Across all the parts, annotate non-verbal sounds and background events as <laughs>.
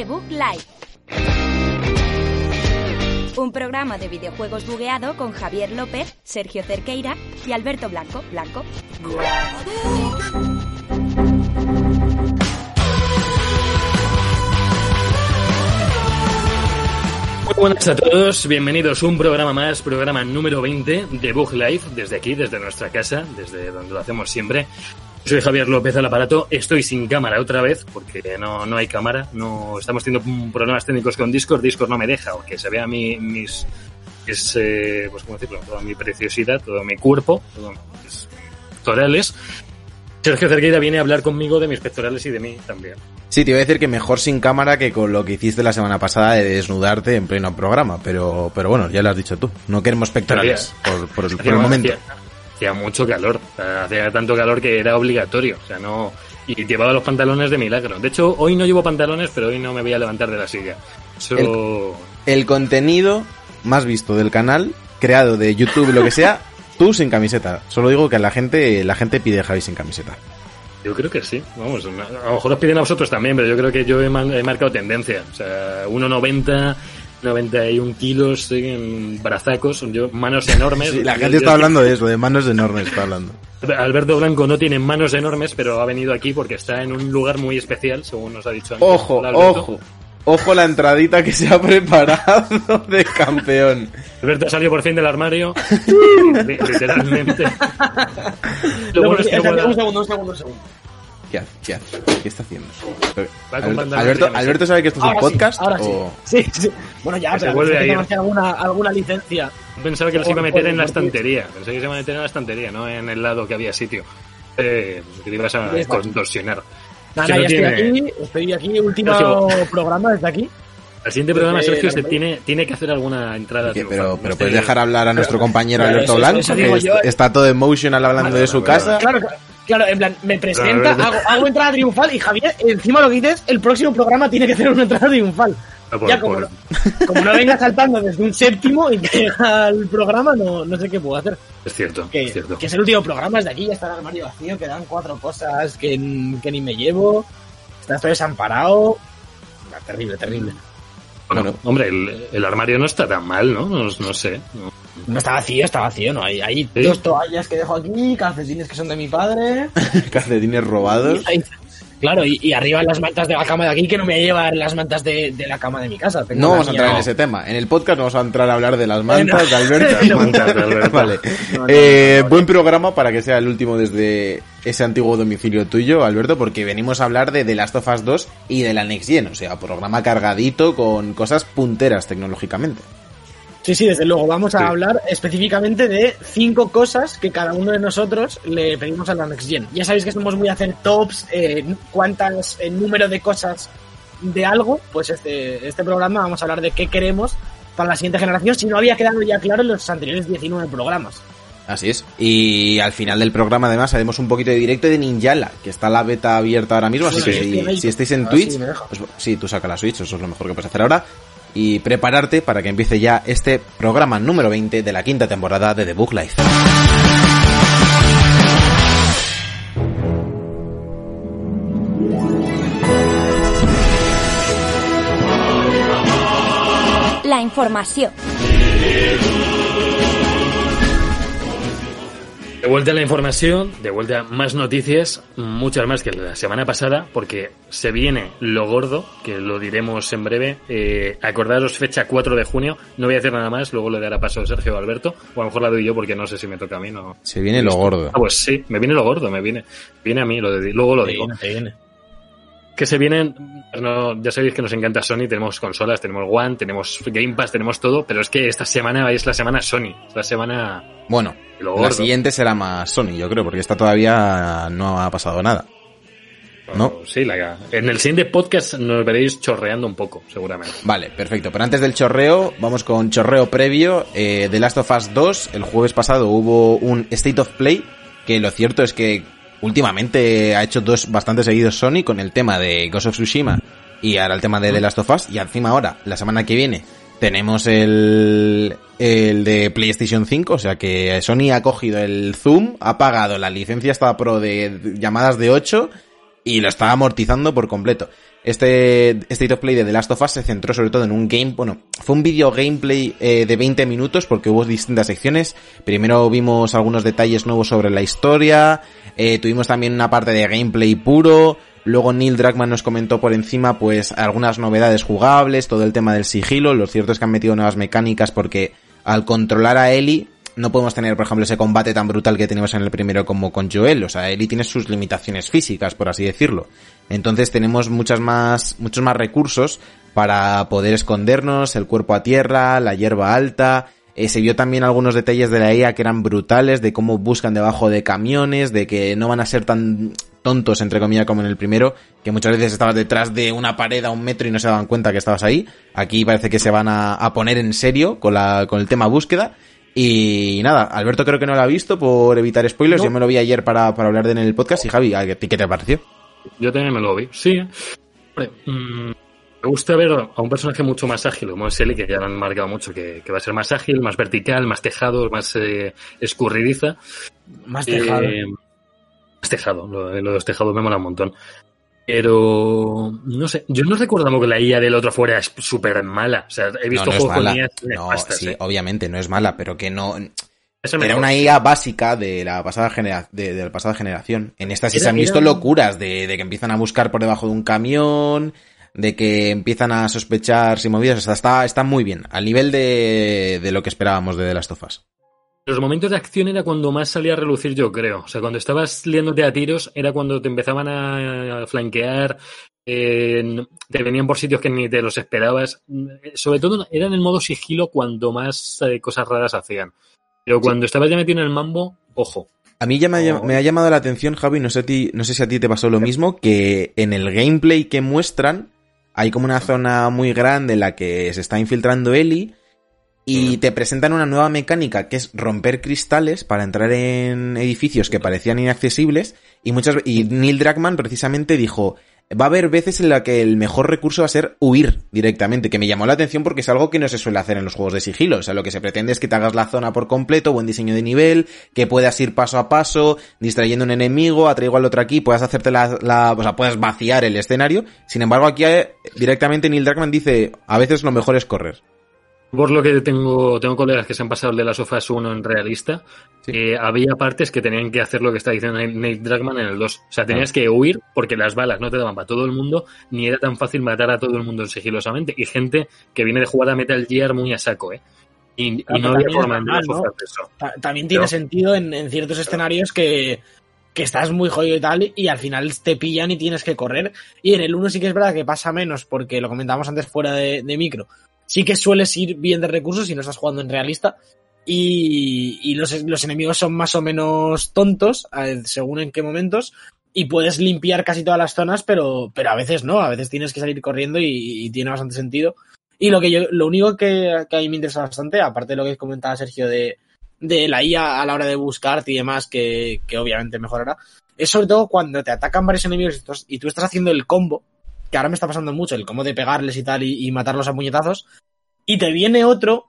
The Book. Un programa de videojuegos bugueado con Javier López, Sergio Cerqueira y Alberto Blanco. Blanco. Muy buenas a todos, bienvenidos a un programa más, programa número 20 de Bug Live, desde aquí, desde nuestra casa, desde donde lo hacemos siempre. Soy Javier López al aparato, estoy sin cámara otra vez, porque no, no hay cámara, no estamos teniendo problemas técnicos con Discord, Discord no me deja, aunque se vea mi, mis, es, eh, pues cómo decirlo, toda mi preciosidad, todo mi cuerpo, todos mis pectorales. Sergio Cerqueira viene a hablar conmigo de mis pectorales y de mí también. Sí, te iba a decir que mejor sin cámara que con lo que hiciste la semana pasada de desnudarte en pleno programa, pero, pero bueno, ya lo has dicho tú. No queremos pectorales por, por el, por el momento. Hacía mucho calor, o sea, hacía tanto calor que era obligatorio, o sea, no... Y llevaba los pantalones de milagro. De hecho, hoy no llevo pantalones, pero hoy no me voy a levantar de la silla. Eso... El, el contenido más visto del canal, creado de YouTube, lo que sea, <laughs> tú sin camiseta. Solo digo que la gente, la gente pide Javi sin camiseta. Yo creo que sí. Vamos, a lo mejor os piden a vosotros también, pero yo creo que yo he marcado tendencia. O sea, 1,90, 91 kilos en brazacos, yo, manos enormes. Sí, la Yo- gente yo- está hablando de eso, de manos enormes está hablando. Alberto Blanco no tiene manos enormes, pero ha venido aquí porque está en un lugar muy especial, según nos ha dicho antes. Ojo, ojo. Ojo la entradita que se ha preparado <laughs> de campeón. Alberto salió por fin del armario. Li- <laughs> Literalmente. <laughs> Lo bueno es que Un segundo, un segundo, un segundo. ¿Qué hace? ¿Qué hace? ¿Qué está haciendo? Alberto, sabe que esto es un podcast sí, ahora sí. o Sí, sí. Bueno, ya, Que se vuelve a ir. alguna, alguna licencia. Pensaba que los iba a meter en la estantería. Pensé que se iba a meter en la estantería, no en el lado que había sitio. Eh, que te ibas a contorsionar. Nada, Si ya no estoy aquí, estoy aquí, último Sergio. programa desde aquí. Al siguiente programa, Sergio, se tiene, tiene que hacer alguna entrada. Pero, pero esté- puedes dejar hablar a nuestro compañero Alberto Blanco, que yo. está todo emotional hablando de su Claro, casa. Claro, claro, en plan, me presenta, hago, hago entrada triunfal y Javier, encima lo que dices, el próximo programa tiene que hacer una entrada triunfal. Ah, ya como, no, como no venga saltando desde un séptimo y llega al programa, no, no sé qué puedo hacer. Es cierto, Que, es cierto. que es el último programa, desde aquí ya está el armario vacío, quedan cuatro cosas que, que ni me llevo, está estoy desamparado. Terrible, terrible. Bueno, Bueno. hombre, el, el armario no está tan mal, ¿no? No, no sé. No. No está vacío, está vacío, no. Hay, hay ¿Sí? dos toallas que dejo aquí, calcetines que son de mi padre. <laughs> Calcetines robados. Y claro, y, y arriba las mantas de la cama de aquí que no me voy a llevar las mantas de, de la cama de mi casa. Tengo No vamos a entrar en ese tema. En el podcast no vamos a entrar a hablar de las mantas de Alberto. <laughs> <laughs> Las mantas de Alberto. vale. No, no, Eh, no, no. buen programa para que sea el último desde ese antiguo domicilio tuyo, Alberto, porque venimos a hablar de The Last of Us 2 y de la Next Gen. O sea, programa cargadito con cosas punteras tecnológicamente. Sí, sí, desde luego. Vamos a Sí. hablar específicamente de cinco cosas que cada uno de nosotros le pedimos a la Next Gen. Ya sabéis que somos muy a hacer tops, eh, cuántas, el número de cosas de algo. Pues este, este programa vamos a hablar de qué queremos para la siguiente generación, si no había quedado ya claro en los anteriores 19 programas. Así es. Y al final del programa, además, haremos un poquito de directo de Ninjala, que está la beta abierta ahora mismo. Así que si, si estáis en Twitch, pues, sí, tú saca la Switch, eso es lo mejor que puedes hacer ahora. Y prepararte para que empiece ya este programa número 20 de la quinta temporada de The Book Life. La información. De vuelta a la información, de vuelta a más noticias, muchas más que la semana pasada, porque se viene lo gordo, que lo diremos en breve. Eh, acordaros, fecha 4 de junio, no voy a decir nada más, luego le dará paso a Sergio o Alberto, o a lo mejor la doy yo porque no sé si me toca a mí. No. Se viene lo gordo. Ah, pues sí, me viene lo gordo, me viene, viene a mí, lo de- luego lo digo. Que se vienen, no, ya sabéis que nos encanta Sony, tenemos consolas, tenemos One, tenemos Game Pass, tenemos todo, pero es que esta semana es la semana Sony, es la semana Bueno, la siguiente será más Sony, yo creo, porque esta todavía no ha pasado nada. ¿no? Sí, la, en el siguiente podcast nos veréis chorreando un poco, seguramente. Vale, perfecto. Pero antes del chorreo, vamos con chorreo previo. Eh, The Last of Us 2, el jueves pasado hubo un State of Play, que lo cierto es que últimamente ha hecho dos bastante seguidos Sony con el tema de Ghost of Tsushima y ahora el tema de The Last of Us. Y encima ahora, la semana que viene, tenemos el, el de PlayStation 5, o sea que Sony ha cogido el Zoom, ha pagado la licencia esta pro de llamadas de 8 y lo está amortizando por completo. Este State of Play de The Last of Us se centró sobre todo en un game, bueno, fue un video gameplay eh, de 20 minutos porque hubo distintas secciones. Primero vimos algunos detalles nuevos sobre la historia, eh, tuvimos también una parte de gameplay puro, luego Neil Druckmann nos comentó por encima pues algunas novedades jugables, todo el tema del sigilo, lo cierto es que han metido nuevas mecánicas porque al controlar a Ellie no podemos tener, por ejemplo, ese combate tan brutal que tenemos en el primero como con Joel. O sea, Ellie tiene sus limitaciones físicas, por así decirlo. Entonces tenemos muchas más, muchos más recursos para poder escondernos, el cuerpo a tierra, la hierba alta. Eh, se vio también algunos detalles de la IA que eran brutales, de cómo buscan debajo de camiones, de que no van a ser tan tontos, entre comillas, como en el primero, que muchas veces estabas detrás de una pared a un metro y no se daban cuenta que estabas ahí. Aquí parece que se van a, a poner en serio con, la, con el tema búsqueda. Y nada, Alberto creo que no lo ha visto por evitar spoilers. Yo me lo vi ayer para, para hablar de en el podcast. Y Javi, ¿a ti qué te pareció? Yo también me lo vi, sí. Mm, me gusta ver a un personaje mucho más ágil, como es Ellie, que ya lo han marcado mucho, que, que, va a ser más ágil, más vertical, más tejado, más eh, escurridiza. Más tejado. Eh, más tejado, lo, lo de los tejados me mola un montón. Pero no sé, yo no recordamos que la IA del otro fuera es súper mala. O sea, he visto no, no juegos con IAs No, nefastas, sí, ¿eh? obviamente no es mala, pero que no. Eso Era mejor. una IA básica de la pasada genera de, de la pasada generación. En esta sí Era- se han visto era- locuras de, de que empiezan a buscar por debajo de un camión, de que empiezan a sospechar sin movidas. O sea, está, está muy bien, al nivel de, de lo que esperábamos de of Us. Los momentos de acción era cuando más salía a relucir, yo creo. O sea, cuando estabas liándote a tiros, era cuando te empezaban a flanquear, eh, te venían por sitios que ni te los esperabas. Eh, Sobre todo era en el modo sigilo cuando más eh, cosas raras hacían. Pero cuando estabas ya metido en el mambo, ojo. A mí ya me ha, me ha llamado la atención, Javi, no sé, a ti, no sé si a ti te pasó lo mismo, que en el gameplay que muestran hay como una zona muy grande en la que se está infiltrando Ellie y te presentan una nueva mecánica que es romper cristales para entrar en edificios que parecían inaccesibles y muchas y Neil Druckmann precisamente dijo va a haber veces en la que el mejor recurso va a ser huir directamente, que me llamó la atención porque es algo que no se suele hacer en los juegos de sigilo. O sea, lo que se pretende es que te hagas la zona por completo, buen diseño de nivel, que puedas ir paso a paso, distrayendo a un enemigo, atraigo al otro aquí, puedas hacerte la, la- o sea, puedas vaciar el escenario. Sin embargo, aquí eh, directamente Neil Druckmann dice, a veces lo mejor es correr. Por lo que tengo, tengo colegas que se han pasado el de las sofás 1 en realista, Sí. eh, había partes que tenían que hacer lo que está diciendo Nate Dragman en el 2. O sea, tenías que huir porque las balas no te daban para todo el mundo, ni era tan fácil matar a todo el mundo sigilosamente. Y gente que viene de jugar a Metal Gear muy a saco, ¿eh? Y, no había forma normal, las ¿no? de eso. Ta- También tiene Pero- sentido en, en ciertos escenarios que, que estás muy jodido y tal, y al final te pillan y tienes que correr. Y en el 1 sí que es verdad que pasa menos, porque lo comentábamos antes fuera de, de micro. Sí que sueles ir bien de recursos si no estás jugando en realista. Y, y los, los enemigos son más o menos tontos, eh, según en qué momentos. Y puedes limpiar casi todas las zonas, pero, pero a veces no, a veces tienes que salir corriendo y, tiene bastante sentido. Y lo que yo, lo único que, que a mí me interesa bastante, aparte de lo que comentaba Sergio de, de la IA a la hora de buscarte y demás, que, que obviamente mejorará, es sobre todo cuando te atacan varios enemigos y tú, y tú estás haciendo el combo, que ahora me está pasando mucho, el combo de pegarles y tal y, y matarlos a puñetazos, y te viene otro,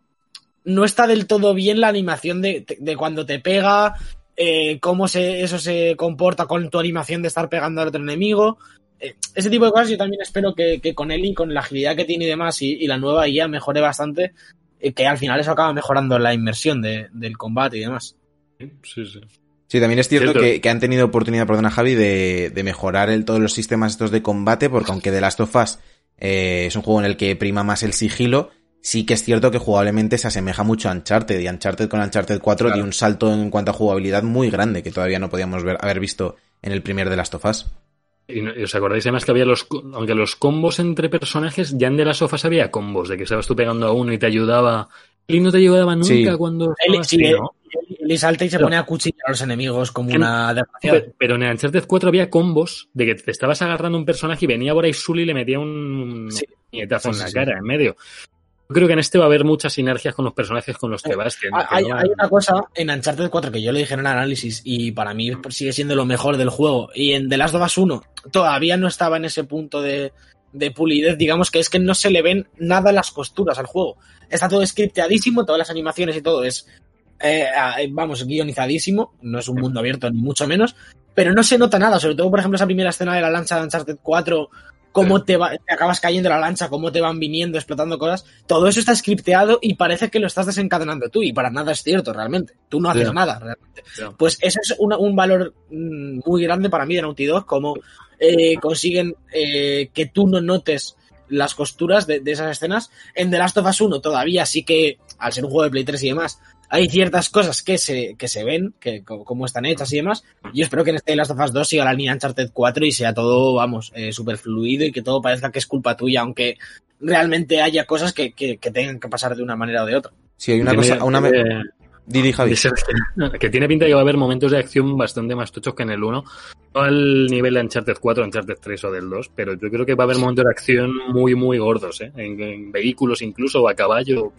no está del todo bien la animación de, de cuando te pega, eh, cómo se, eso se comporta con tu animación de estar pegando al otro enemigo. Eh, ese tipo de cosas yo también espero que, que con Eli, con la agilidad que tiene y demás, y, y la nueva IA mejore bastante, eh, que al final eso acaba mejorando la inmersión de- del combate y demás. Sí, sí. Sí, también es cierto, Cierto. Que, que han tenido oportunidad, perdona Javi, de, de mejorar el, todos los sistemas estos de combate, porque aunque The Last of Us eh, es un juego en el que prima más el sigilo, sí que es cierto que jugablemente se asemeja mucho a Uncharted, y Uncharted con Uncharted 4 Claro. dio un salto en cuanto a jugabilidad muy grande, que todavía no podíamos ver, haber visto en el primer The Last of Us. Y, os acordáis además que había los, aunque los combos entre personajes, ya en de las sofás había combos, de que estabas tú pegando a uno y te ayudaba. Y no te ayudaba nunca Sí. cuando Eli, estabas- sí, salta y se Pero- pone a cuchillar a los enemigos como En- una desgraciada. Pero, pero en Uncharted 4 había combos de que te estabas agarrando un personaje y venía por ahí Sully y le metía un Sí. puñetazo Sí, en la sí, sí. cara, en medio. Yo creo que en este va a haber muchas sinergias con los personajes con los que Eh, vas. que- Hay, no- hay una cosa en Uncharted 4 que yo lo dije en el análisis y para mí sigue siendo lo mejor del juego. Y en The Last of Us 1 todavía no estaba en ese punto de, de pulidez, digamos que es que no se le ven nada las costuras al juego. Está todo scripteadísimo, todas las animaciones y todo es, eh, ah, vamos, guionizadísimo. No es un mundo abierto, ni mucho menos. Pero no se nota nada, sobre todo, por ejemplo, esa primera escena de la lancha de Uncharted 4 cómo te, va, te acabas cayendo la lancha, cómo te van viniendo, explotando cosas. Todo eso está scripteado y parece que lo estás desencadenando tú, y para nada es cierto realmente. Tú no haces nada realmente. Pues eso es un valor mm, muy grande para mí de Naughty Dog, como eh, consiguen eh, que tú no notes las costuras de, de esas escenas. En The Last of Us 1 todavía sí que, al ser un juego de Play 3 y demás, hay ciertas cosas que se, que se ven, que cómo están hechas y demás. Yo espero que en este Last of Us 2 siga la línea Uncharted 4 y sea todo, vamos, eh, súper fluido y que todo parezca que es culpa tuya, aunque realmente haya cosas que, que- que tengan que pasar de una manera o de otra. Sí, hay una Tiene- cosa, una... tiene- Didi, Javi. Dice que- que tiene pinta de que va a haber momentos de acción bastante más tochos que en el 1. No al nivel de Uncharted 4, Uncharted 3 o del 2, pero yo creo que va a haber momentos de acción muy, muy gordos, ¿eh? En, en vehículos incluso, o a caballo.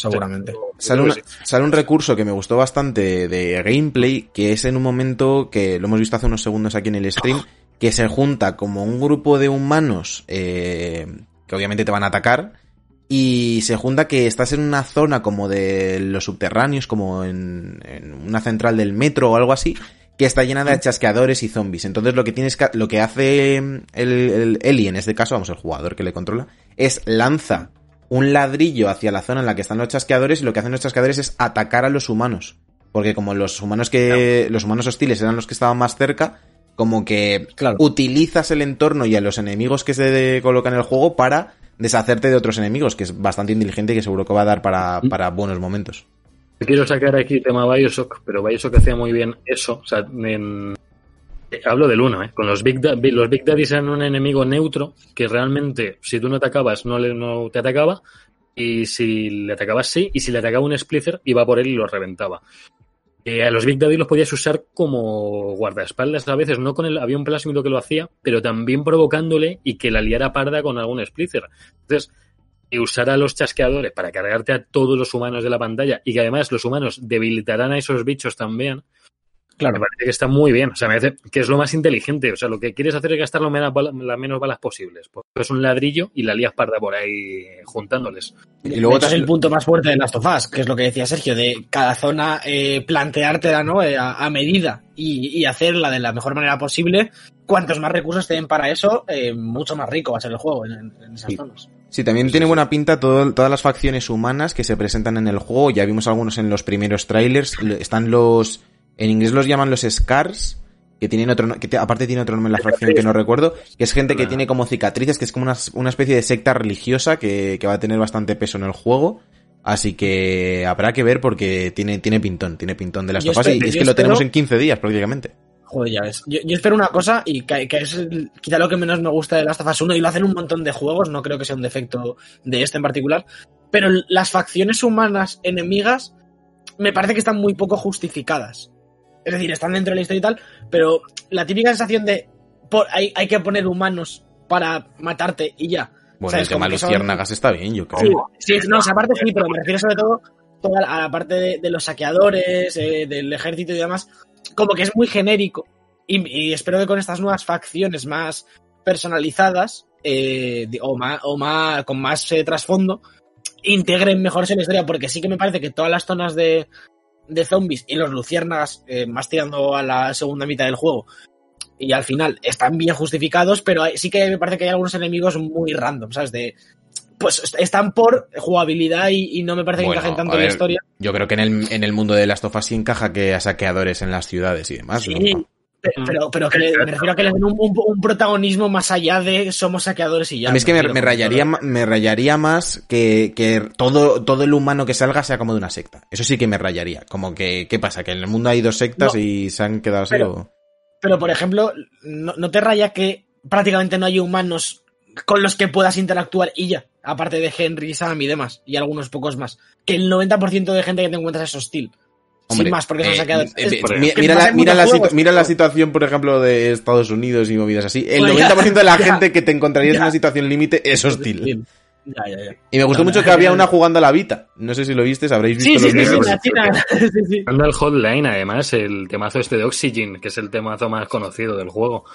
Seguramente. Sale, una- un recurso que me gustó bastante de gameplay, que es en un momento que lo hemos visto hace unos segundos aquí en el stream, que se junta como un grupo de humanos eh, que obviamente te van a atacar, y se junta que estás en una zona como de los subterráneos, como en, en una central del metro o algo así, que está llena de chasqueadores y zombies. Entonces lo que tienes que, lo que hace el, el Eli en este caso, vamos, el jugador que le controla, es lanza un ladrillo hacia la zona en la que están los chasqueadores y lo que hacen los chasqueadores es atacar a los humanos. Porque como los humanos que. los humanos hostiles eran los que estaban más cerca, como que Claro. utilizas el entorno y a los enemigos que se colocan en el juego para deshacerte de otros enemigos, que es bastante inteligente y que seguro que va a dar para, para buenos momentos. Quiero sacar aquí tema Bioshock, pero Bioshock hacía muy bien eso. O sea, en- hablo del 1, ¿eh? Con los Big, Da- los Big Daddies eran un enemigo neutro que realmente, si tú no atacabas, no, le, no te atacaba. Y si le atacabas, sí. Y si le atacaba un Splicer, iba por él y lo reventaba. Eh, a los Big Daddy los podías usar como guardaespaldas a veces, no con el un plásmido que lo hacía, pero también provocándole y que la liara parda con algún Splicer. Entonces, usar a los chasqueadores para cargarte a todos los humanos de la pantalla y que además los humanos debilitarán a esos bichos también, me Claro. parece que está muy bien. O sea, me parece que es lo más inteligente. O sea, lo que quieres hacer es gastar lo menos las menos balas posibles. Pues es un ladrillo y la lías parda por ahí juntándoles. Y Y luego es el punto más fuerte de Last of Us, que es lo que decía Sergio, de cada zona eh, planteártela ¿no? Eh, a, a medida y, y hacerla de la mejor manera posible. Cuantos más recursos te den para eso, eh, mucho más rico va a ser el juego en, esas Sí. zonas. Sí, también tiene buena pinta todo- todas las facciones humanas que se presentan en el juego. Ya vimos algunos en los primeros trailers. Están los. En inglés los llaman los Scars. Que tienen otro. Que te- aparte tiene otro nombre en la facción que no recuerdo. Que es gente que tiene como cicatrices. Que es como una, una especie de secta religiosa que, que va a tener bastante peso en el juego. Así que habrá que ver porque tiene, tiene pintón. Tiene pintón de las Yo. Y es que lo tenemos en 15 días prácticamente. Joder, ya ves. Yo, yo espero una cosa, y que, que es quizá lo que menos me gusta de Last of Us 1, y lo hacen un montón de juegos, no creo que sea un defecto de este en particular, pero las facciones humanas enemigas me parece que están muy poco justificadas. Es decir, están dentro de la historia y tal, pero la típica sensación de por- hay, hay que poner humanos para matarte y ya. Bueno, ¿Sabes? el tema de los son- ciérnagas está bien, yo Sí, creo. sí, no, esa parte sí, pero me refiero sobre todo toda la- a la parte de, de los saqueadores, eh, del ejército y demás, como que es muy genérico. Y, y espero que con estas nuevas facciones más personalizadas, eh, o, más, o más, con más eh, trasfondo, integren mejor en la historia, porque sí que me parece que todas las zonas de, de zombies y los luciérnagas, eh, más tirando a la segunda mitad del juego, y al final están bien justificados, pero sí que me parece que hay algunos enemigos muy random, ¿sabes? De, pues est- están por jugabilidad y, y no me parece que encajen tanto en la historia. Yo creo que en el, en el mundo de las tofas sí encaja que a saqueadores en las ciudades y demás. Sí, ¿no? Pe- pero, pero que le- me refiero a que le den un, un- un protagonismo más allá de somos saqueadores y ya. a mí es que me, rayaría, me rayaría más que, que todo, todo el humano que salga sea como de una secta. Eso sí que me rayaría. Como que, ¿qué pasa? ¿Que en el mundo hay dos sectas No. y se han quedado así? Pero- o- Pero, por ejemplo, no, no te raya que prácticamente no hay humanos con los que puedas interactuar y ya, aparte de Henry, Sam y demás, y algunos pocos más. Que el 90% de gente que te encuentras es hostil. Hombre, Sin más, porque eh, eh, Es- eh, por mi- que mira, pasa la, mira, la juegos, mira la situación, por ejemplo, de Estados Unidos y movidas así. El Pues ya, 90% de la ya. gente que te encontrarías en una situación límite es hostil. Ya, ya, ya. Y me gustó No, mucho no, que había no. una jugando a la Vita. No sé si lo viste, habréis visto Sí, sí, los sí, sí, memes. la china. <laughs> Sí, sí. Anda el Hotline, además, el temazo este de Oxygen, que es el temazo más conocido del juego.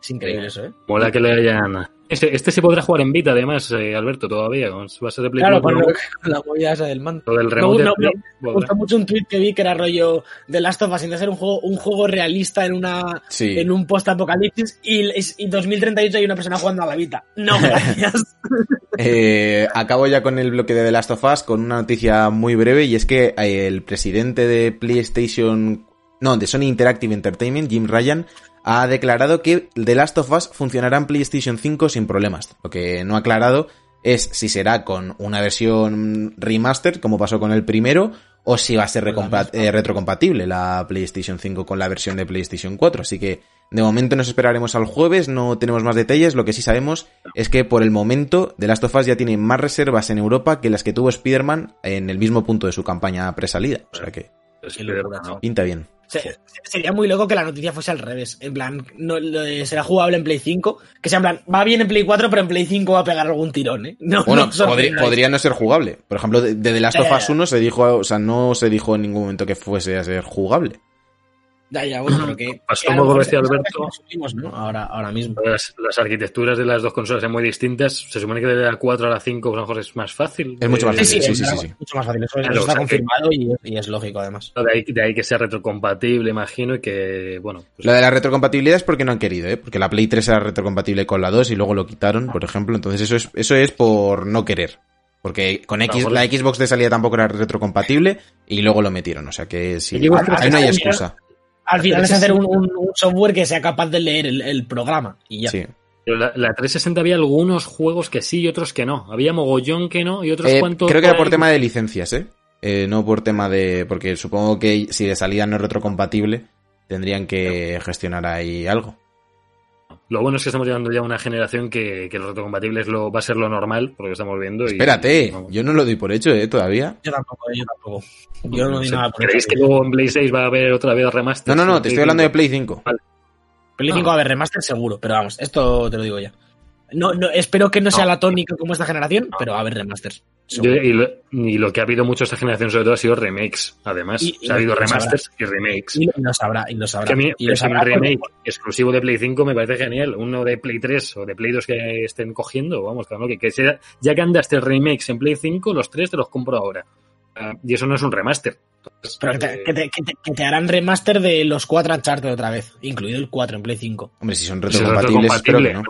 Es increíble eso, ¿eh? Mola que le hayan, Este, este se podrá jugar en Vita, además, eh, Alberto, todavía. con- Va a ser de Play Claro, 4, con, la movida esa del No, no, no, Me gustó mucho un tweet que vi que era rollo de Last of Us, sin ser un juego, un juego realista en una Sí. en un post-apocalipsis y, y 2038 hay una persona jugando a la Vita. No, <laughs> gracias. Eh, acabo ya con el bloque de The Last of Us con una noticia muy breve y es que eh, el presidente de PlayStation, no, de Sony Interactive Entertainment, Jim Ryan, ha declarado que The Last of Us funcionará en PlayStation 5 sin problemas. Lo que no ha aclarado es si será con una versión remaster, como pasó con el primero, o si va a ser eh, retrocompatible la PlayStation 5 con la versión de PlayStation 4. Así que de momento nos esperaremos al jueves, no tenemos más detalles. Lo que sí sabemos es que por el momento The Last of Us ya tiene más reservas en Europa que las que tuvo Spider-Man en el mismo punto de su campaña presalida. O sea que Pinta bien. Se- sería muy loco que la noticia fuese al revés. En plan, no, lo de será jugable en Play 5. Que sea en plan, va bien en Play 4, pero en Play 5 va a pegar algún tirón, ¿eh? No, Bueno, podría, podría no ser jugable. Por ejemplo, de, de The Last of Us ya. 1 se dijo, o sea, no se dijo en ningún momento que fuese a ser jugable. Ya, ya, bueno, pero que. <clears throat> Pasó que Alberto. que asumimos, ¿no? Ahora, ahora mismo. Las, las arquitecturas de las dos consolas son muy distintas. Se supone que de la 4 a la 5 a lo mejor es más fácil. Es mucho más fácil, sí, sí, sí, sí. Mucho más fácil. Eso, Claro, eso o está que- confirmado y, y es lógico, además. De ahí, de ahí que sea retrocompatible, imagino, y que, bueno, pues, Lo de la retrocompatibilidad es porque no han querido, ¿eh? Porque la Play 3 era retrocompatible con la 2 y luego lo quitaron, por ejemplo. Entonces eso es, eso es por no querer. Porque con X, la Xbox de salida tampoco era retrocompatible y luego lo metieron. O sea que sí. Ahí no hay 360 excusa. Al final es hacer un, un- un software que sea capaz de leer el, el programa. Y ya. Sí. pero la, la 360 había algunos juegos que sí y otros que no. Había mogollón que no y otros Eh, cuantos. creo que era por ahí- tema de licencias, ¿eh? Eh, No por tema de... Porque supongo que si de salida no es retrocompatible, tendrían que gestionar ahí algo. Lo bueno es que estamos llegando ya a una generación que, que lo retrocompatible es lo, va a ser lo normal, por lo que estamos viendo. y- Espérate, yo no lo doy por hecho, ¿eh? Todavía. Yo tampoco, yo tampoco. Yo no No doy sé, nada por ¿Creéis eso. que luego en Play 6 va a haber otra vez remaster? No, no, no, te estoy hablando de Play 5. Play 5 va a haber remaster seguro, pero vamos, esto te lo digo ya. No, no, espero que no sea No. la tónica como esta generación, pero va a haber remasters. Yo- y, lo, y lo que ha habido mucho esta generación sobre todo ha sido remakes, además. Y- O sea, ha habido remasters y remakes. Y lo, sabrá, y lo sabrá. Que a mí, y lo es un sabrá remake porque- exclusivo de Play 5 me parece genial. Uno de Play 3 o de Play 2 que estén cogiendo, vamos, claro, que, que sea- ya que andaste remakes en Play 5, los tres te los compro ahora. Ah, y eso no es un remaster. Entonces, Pero que te, eh, que te- que te- que te harán remaster de los 4 Uncharted otra vez, incluido el 4 en Play 5. Hombre, si son si es retrocompatibles, espero que no.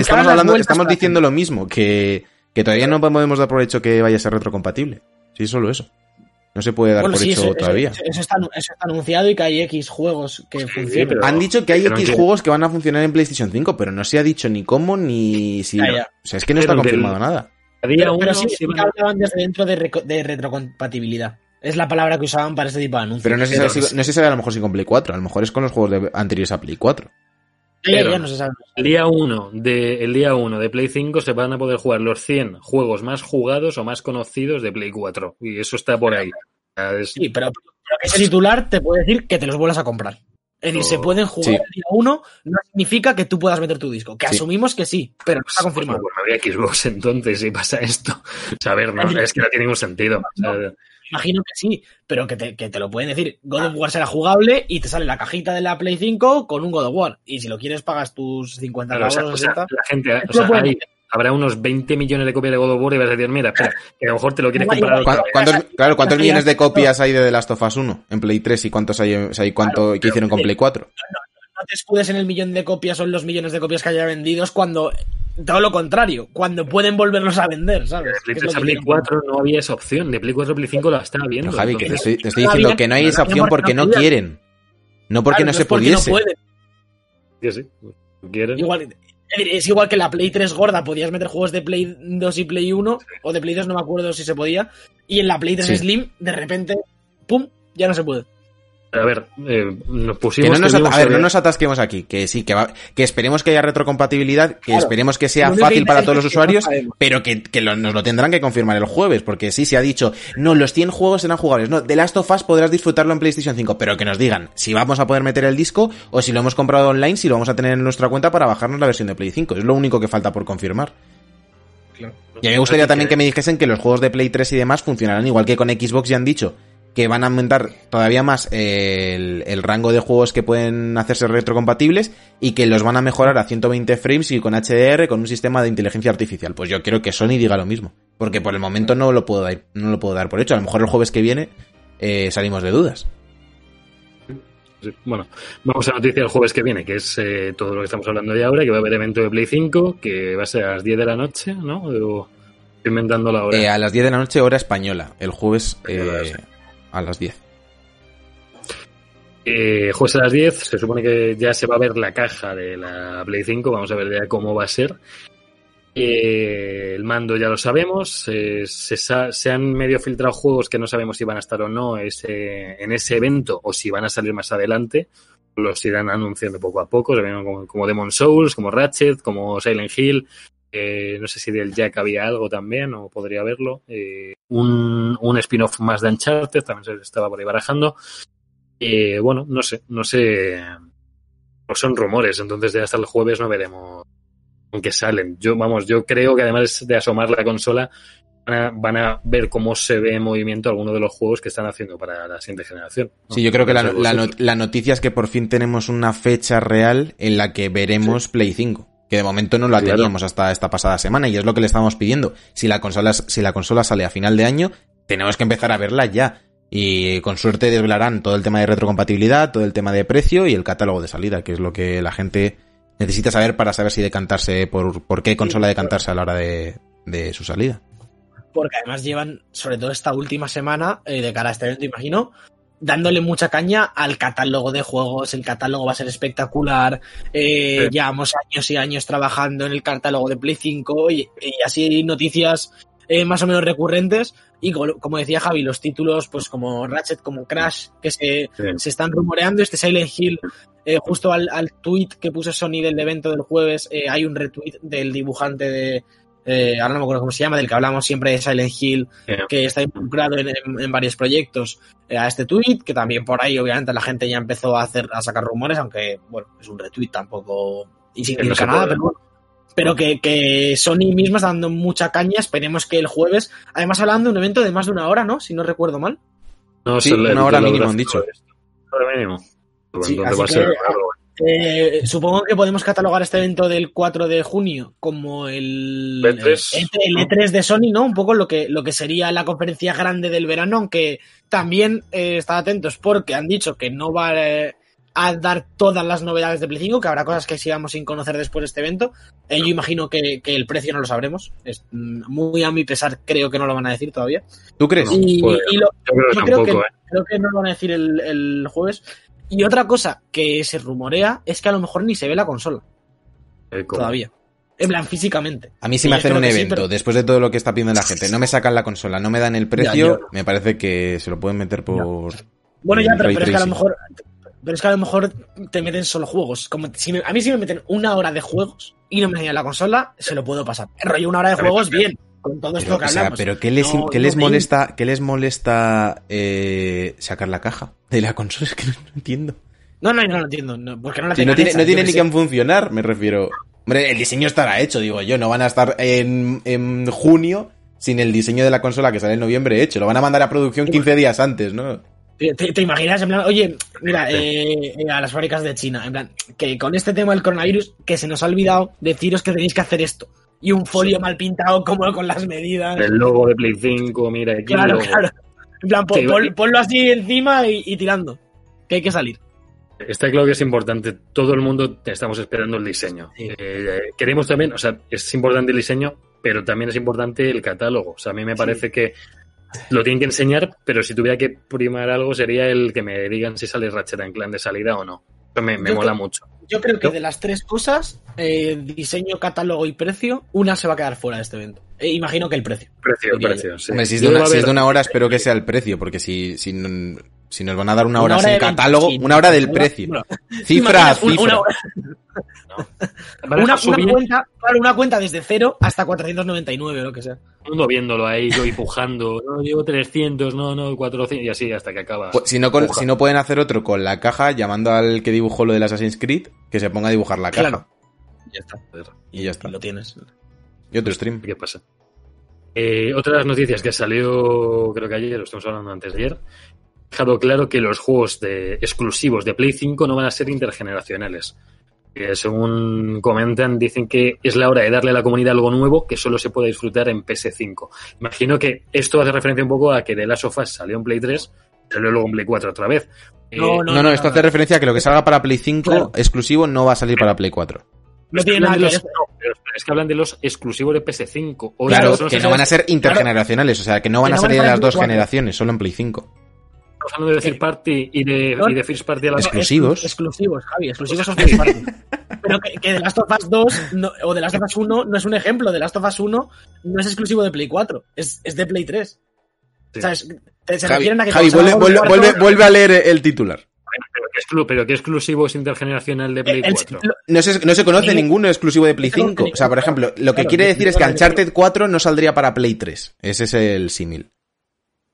Estamos hablando, diciendo lo mismo, que, que todavía no podemos dar por hecho que vaya a ser retrocompatible. Sí, solo eso. No se puede dar Bueno, por sí, hecho eso, todavía. Eso, eso está, eso está anunciado y que hay X juegos que funcionan. pero- Han dicho que hay no X juegos que van a funcionar en PlayStation 5, pero no se ha dicho ni cómo ni si. Ya, ya. O sea, es que no está del- confirmado nada. Pero, uno pero sí, van hablaban desde dentro de, retrocompatibilidad. Es la palabra que usaban para este tipo de anuncios. Pero no se, Pero sabe, no si, no a lo mejor si con Play 4. A lo mejor es con los juegos de- anteriores a Play 4. Pero- ya no se sabe. El día 1 de, el día 1 de Play 5 se van a poder jugar los 100 juegos más jugados o más conocidos de Play 4. Y eso está por ahí. Es- Sí, pero, pero ese titular te puede decir que te los vuelvas a comprar. Es decir, Oh, se pueden jugar sí. el día uno, no significa que tú puedas meter tu disco. Que Sí. asumimos que sí, pero no está Pues, confirmado. pues me voy a Xbox <laughs> entonces si pasa esto. O sea, a ver, no, es que no tiene ningún sentido. O sea, Imagino que sí, pero que te, que te lo pueden decir. God of War será jugable y te sale la cajita de la Play 5 con un God of War. Y si lo quieres, pagas tus 50 claro, o sea, pavos o o sea, 60. la gente, o sea, hay- habrá unos 20 millones de copias de God of War y vas a decir, mira, espera, que a lo mejor te lo quieres comprar igual. otra ¿Cuán- vez. ¿Cuántos, claro, ¿cuántos millones de copias hay de The Last of Us 1 en Play 3 y cuántos hay, o sea, y cuánto Claro, que hicieron con Play 4? No te escudes en el millón de copias o en los millones de copias que haya vendidos cuando todo lo contrario, cuando pueden volverlos a vender, ¿sabes? De Play Que es lo 3 a Play quieren. 4 no había esa opción. De Play 4 a Play 5 la estaba viendo. Javi, que te estoy, te estoy no diciendo que no hay no esa opción porque no no quieren. No porque Claro, no es se pudiese. pueden. que sí, si quieren. Igual, es igual que la Play 3 gorda, podías meter juegos de Play 2 y Play 1, o de Play 2 no me acuerdo si se podía, y en la Play 3 Sí. Slim, de repente, ¡pum! Ya no se puede. A ver, eh, nos Que pusimos... no nos, que ata- vimos a ver, no nos atasquemos aquí, que sí, que, va- que esperemos que haya retrocompatibilidad, que Claro. esperemos que sea fácil para todos los no usuarios, pero que, que lo- nos lo tendrán que confirmar el jueves, porque sí se ha dicho, no, los 100 juegos serán jugables, no, The Last of Us podrás disfrutarlo en PlayStation 5, pero que nos digan si vamos a poder meter el disco o si lo hemos comprado online, si lo vamos a tener en nuestra cuenta para bajarnos la versión de Play 5, es lo único que falta por confirmar. Y a mí me gustaría también que me dijesen que los juegos de Play 3 y demás funcionarán igual que con Xbox ya han dicho que van a aumentar todavía más el, el rango de juegos que pueden hacerse retrocompatibles y que los van a mejorar a 120 frames y con HDR con un sistema de inteligencia artificial. Pues yo quiero que Sony diga lo mismo, porque por el momento no lo puedo dar, no lo puedo dar por hecho. A lo mejor el jueves que viene eh, salimos de dudas. Bueno, vamos a la noticia del jueves que viene, que es eh, todo lo que estamos hablando de ahora, que va a haber evento de Play 5, que va a ser a las 10 de la noche, ¿no? O, estoy inventando la hora. Eh, a las 10 de la noche, hora española. El jueves Española, eh, sí. A las 10. Eh, jueves a las 10, se supone que ya se va a ver la caja de la Play 5, vamos a ver ya cómo va a ser. Eh, el mando ya lo sabemos, eh, se, han medio filtrado juegos que no sabemos si van a estar o no en ese evento o si van a salir más adelante. Los irán anunciando poco a poco, como, como Demon Souls, como Ratchet, como Silent Hill. Eh, no sé si del Jack había algo también, o podría haberlo. Eh, un, un spin-off más de Uncharted, también se estaba por ahí barajando. Eh, bueno, no sé, no sé. Pues son rumores, entonces ya hasta el jueves no veremos en qué salen. Yo, vamos, yo creo que además de asomar la consola, van a, van a ver cómo se ve en movimiento algunos de los juegos que están haciendo para la siguiente generación. Sí, yo creo que la, la noticia es que por fin tenemos una fecha real en la que veremos Play 5. Que de momento no la Claro. teníamos hasta esta pasada semana y es lo que le estamos pidiendo. Si la consola, si la consola sale a final de año, tenemos que empezar a verla ya. Y con suerte desvelarán todo el tema de retrocompatibilidad, todo el tema de precio y el catálogo de salida, que es lo que la gente necesita saber para saber si decantarse, por, por qué consola decantarse a la hora de, de su salida. Porque además llevan, sobre todo esta última semana, eh, de cara a este evento, imagino, dándole mucha caña al catálogo de juegos. El catálogo va a ser espectacular. Eh, Sí. Llevamos años y años trabajando en el catálogo de Play 5 y, y así noticias eh, más o menos recurrentes. Y como, decía Javi, los títulos, pues como Ratchet, como Crash, que se, Sí. se están rumoreando. Este Silent Hill, eh, justo al, al tweet que puso Sony del evento del jueves, hay un retweet del dibujante de. Eh, ahora no me acuerdo cómo se llama, del que hablamos siempre de Silent Hill, que está involucrado en, en- en varios proyectos, eh, a este tweet, que también por ahí, obviamente, la gente ya empezó a hacer a sacar rumores, aunque, bueno, es un retweet tampoco. Y sin Que no nada, pero bueno. Pero que, que Sony misma está dando mucha caña. Esperemos que el jueves, además hablando de un evento de más de una hora, ¿no? Si no recuerdo mal. No, Sí, una hora mínimo han dicho. Una hora mínimo. Sí, así va a ser. Eh, supongo que podemos catalogar este evento del 4 de junio como el E3, el, el E3 de Sony, ¿no? Un poco lo que, lo que sería la conferencia grande del verano, aunque también eh, estad atentos porque han dicho que no va eh, a dar todas las novedades de Play 5, que habrá cosas que sigamos sin conocer después de este evento. Eh, yo imagino que, que el precio no lo sabremos. Es, mm, muy a mi pesar, creo que no lo van a decir todavía. ¿Tú crees? Y, joder, y lo, Yo creo que yo creo tampoco, que, ¿eh? creo que no lo van a decir el, el jueves. Y otra cosa que se rumorea es que a lo mejor ni se ve la consola Eh, todavía. En plan, físicamente. A mí si Y me hacen un sí, evento, pero- después de todo lo que está pidiendo la gente, no me sacan la consola, no me dan el precio, yo- me parece que se lo pueden meter por... Bueno, ya, el pero, pero es que a lo mejor. Pero es que a lo mejor te meten solo juegos. Como si me- a mí si me meten una hora de juegos y no me enseñan la consola, se lo puedo pasar. Rollo una hora de juegos, bien. Con todo esto Pero, que o sea, hablamos. pero ¿qué les, No, qué no les molesta, qué les molesta eh, sacar la caja de la consola? <laughs> Es que no, no entiendo. No, no, no lo entiendo. no, porque no la no tiene, ni sé. que funcionar, me refiero. Hombre, el diseño estará hecho, digo yo. No van a estar en, en junio sin el diseño de la consola que sale en noviembre hecho. Lo van a mandar a producción 15 días antes, ¿no? ¿Te, te- te imaginas? En plan, oye, mira, eh, eh, a las fábricas de China, en plan, que con este tema del coronavirus, que se nos ha olvidado deciros que tenéis que hacer esto. Y un folio mal pintado, como con las medidas. El logo de Play 5, mira, aquí Claro, claro. En plan, pon- y- ponlo así encima y, y tirando. Que hay que salir. Está claro que es importante. Todo el mundo estamos esperando el diseño. Sí. Eh, queremos también, o sea, es importante el diseño, pero también es importante el catálogo. O sea, a mí me parece que lo tienen que enseñar, pero si tuviera que primar algo sería el que me digan si sale Ratchet en Clan de salida o no. Eso me, me mola mucho. Yo creo que ¿No? de las tres cosas, eh, diseño, catálogo y precio, una se va a quedar fuera de este evento. Eh, imagino que el precio. Precio, Diría precio, sí. Hombre, si es, de una, va a si es haber- de una hora, espero que sea el precio, porque si, si, no- si nos van a dar una Una hora, sin catálogo, una hora del Una- precio. Cifra cifra. una hora- Una, cuenta, claro, una cuenta desde cero hasta 499 o lo que sea. todo el mundo viéndolo ahí, yo y pujando. No, llevo 300, no, no, 400, y así hasta que acaba. Pues, si, no con- si no pueden hacer otro con la caja, llamando al que dibujó lo del Assassin's Creed, que se ponga a dibujar la caja. Claro. Ya está. Y ya está. Lo tienes. Y otro stream. ¿Qué pasa? Eh, otra de las noticias que salió, creo que ayer, lo estamos hablando antes de ayer, dejado claro que los juegos de, exclusivos de Play 5 no van a ser intergeneracionales. Que según comentan, dicen que es la hora de darle a la comunidad algo nuevo que solo se puede disfrutar en PS5. Imagino que esto hace referencia un poco a que The Last of Us salió en Play 3, salió luego en Play 4 otra vez. Eh, No, No, no, esto hace referencia a que lo que salga para Play 5 Claro. exclusivo no va a salir para Play 4. No tiene nada de que ver. No, es que hablan de los exclusivos de PS5. O Claro, los- que no van a ser intergeneracionales, o sea, que no van Que a no van a salir en salir las dos Play 4. generaciones, solo en Play 5. Estamos hablando de Third Party y de, No, y de First Party a la vez. Exclusivos. Exclusivos, Javi, exclusivos son <laughs> first party. Pero que, que The Last of Us 2 no- o The Last of Us 1 no es un ejemplo. The Last of Us 1 no es exclusivo de Play 4, es, es de Play 3. Sí. O sea, es- te- se Javi, refieren a que Javi, vuelve, vuelve, vuelve, vuelve a leer el titular. Pero ¿qué, exclu- pero ¿qué exclusivo es intergeneracional de Play el- 4? lo- No se, no se conoce Ningún- ninguno exclusivo de Play Ninguno, 5. O sea, por ejemplo, lo que claro, quiere decir es que Uncharted 4 no saldría para Play 3. Ese es el símil.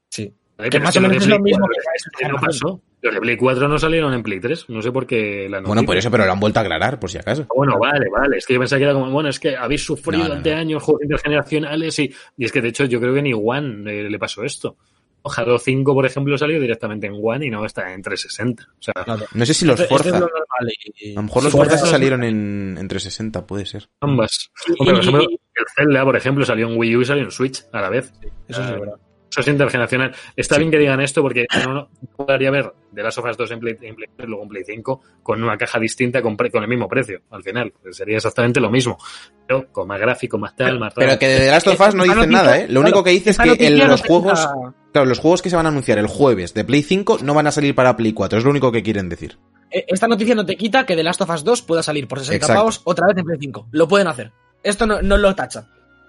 Sí. Ay, que más o los menos de es lo Play mismo 4 que no pasó. Los de Play 4 no salieron en Play 3. No sé por qué la Bueno, noticia. por eso, pero lo han vuelto a aclarar, por si acaso. Bueno, vale, vale. Es que yo pensaba que era como, bueno, es que habéis sufrido No, no, durante no. años juegos intergeneracionales y, y es que de hecho yo creo que ni One eh, le pasó esto. Halo 5, por ejemplo, salió directamente en One y no está en 360. O sea, Claro. No sé si los Esto- esto es Forza. lo normal y- A lo mejor los Forza sí salieron en, en 360, puede ser. ambas. Hombre, y- el Zelda, por ejemplo, salió en Wii U y salió en Switch a la vez. Eso sí Ah, es verdad. Eso es intergeneracional. Está bien que digan esto porque no, no podría haber de las Us 2 en Play, en Play 3, luego en Play 5 con una caja distinta con, pre- con el mismo precio al final. Pues Sería exactamente lo mismo. Pero con más gráfico, más tal, más Pero raro. que de The Last of Us no dicen noticia- nada, ¿eh? Lo único que dice es que en los juegos. Claro, los juegos que se van a anunciar el jueves de Play 5 no van a salir para Play 4. Es lo único que quieren decir. Eh, Esta noticia no te quita que The Last of Us 2 pueda salir por 60 Exacto. pavos otra vez en Play 5. Lo pueden hacer. Esto no, no lo tacha.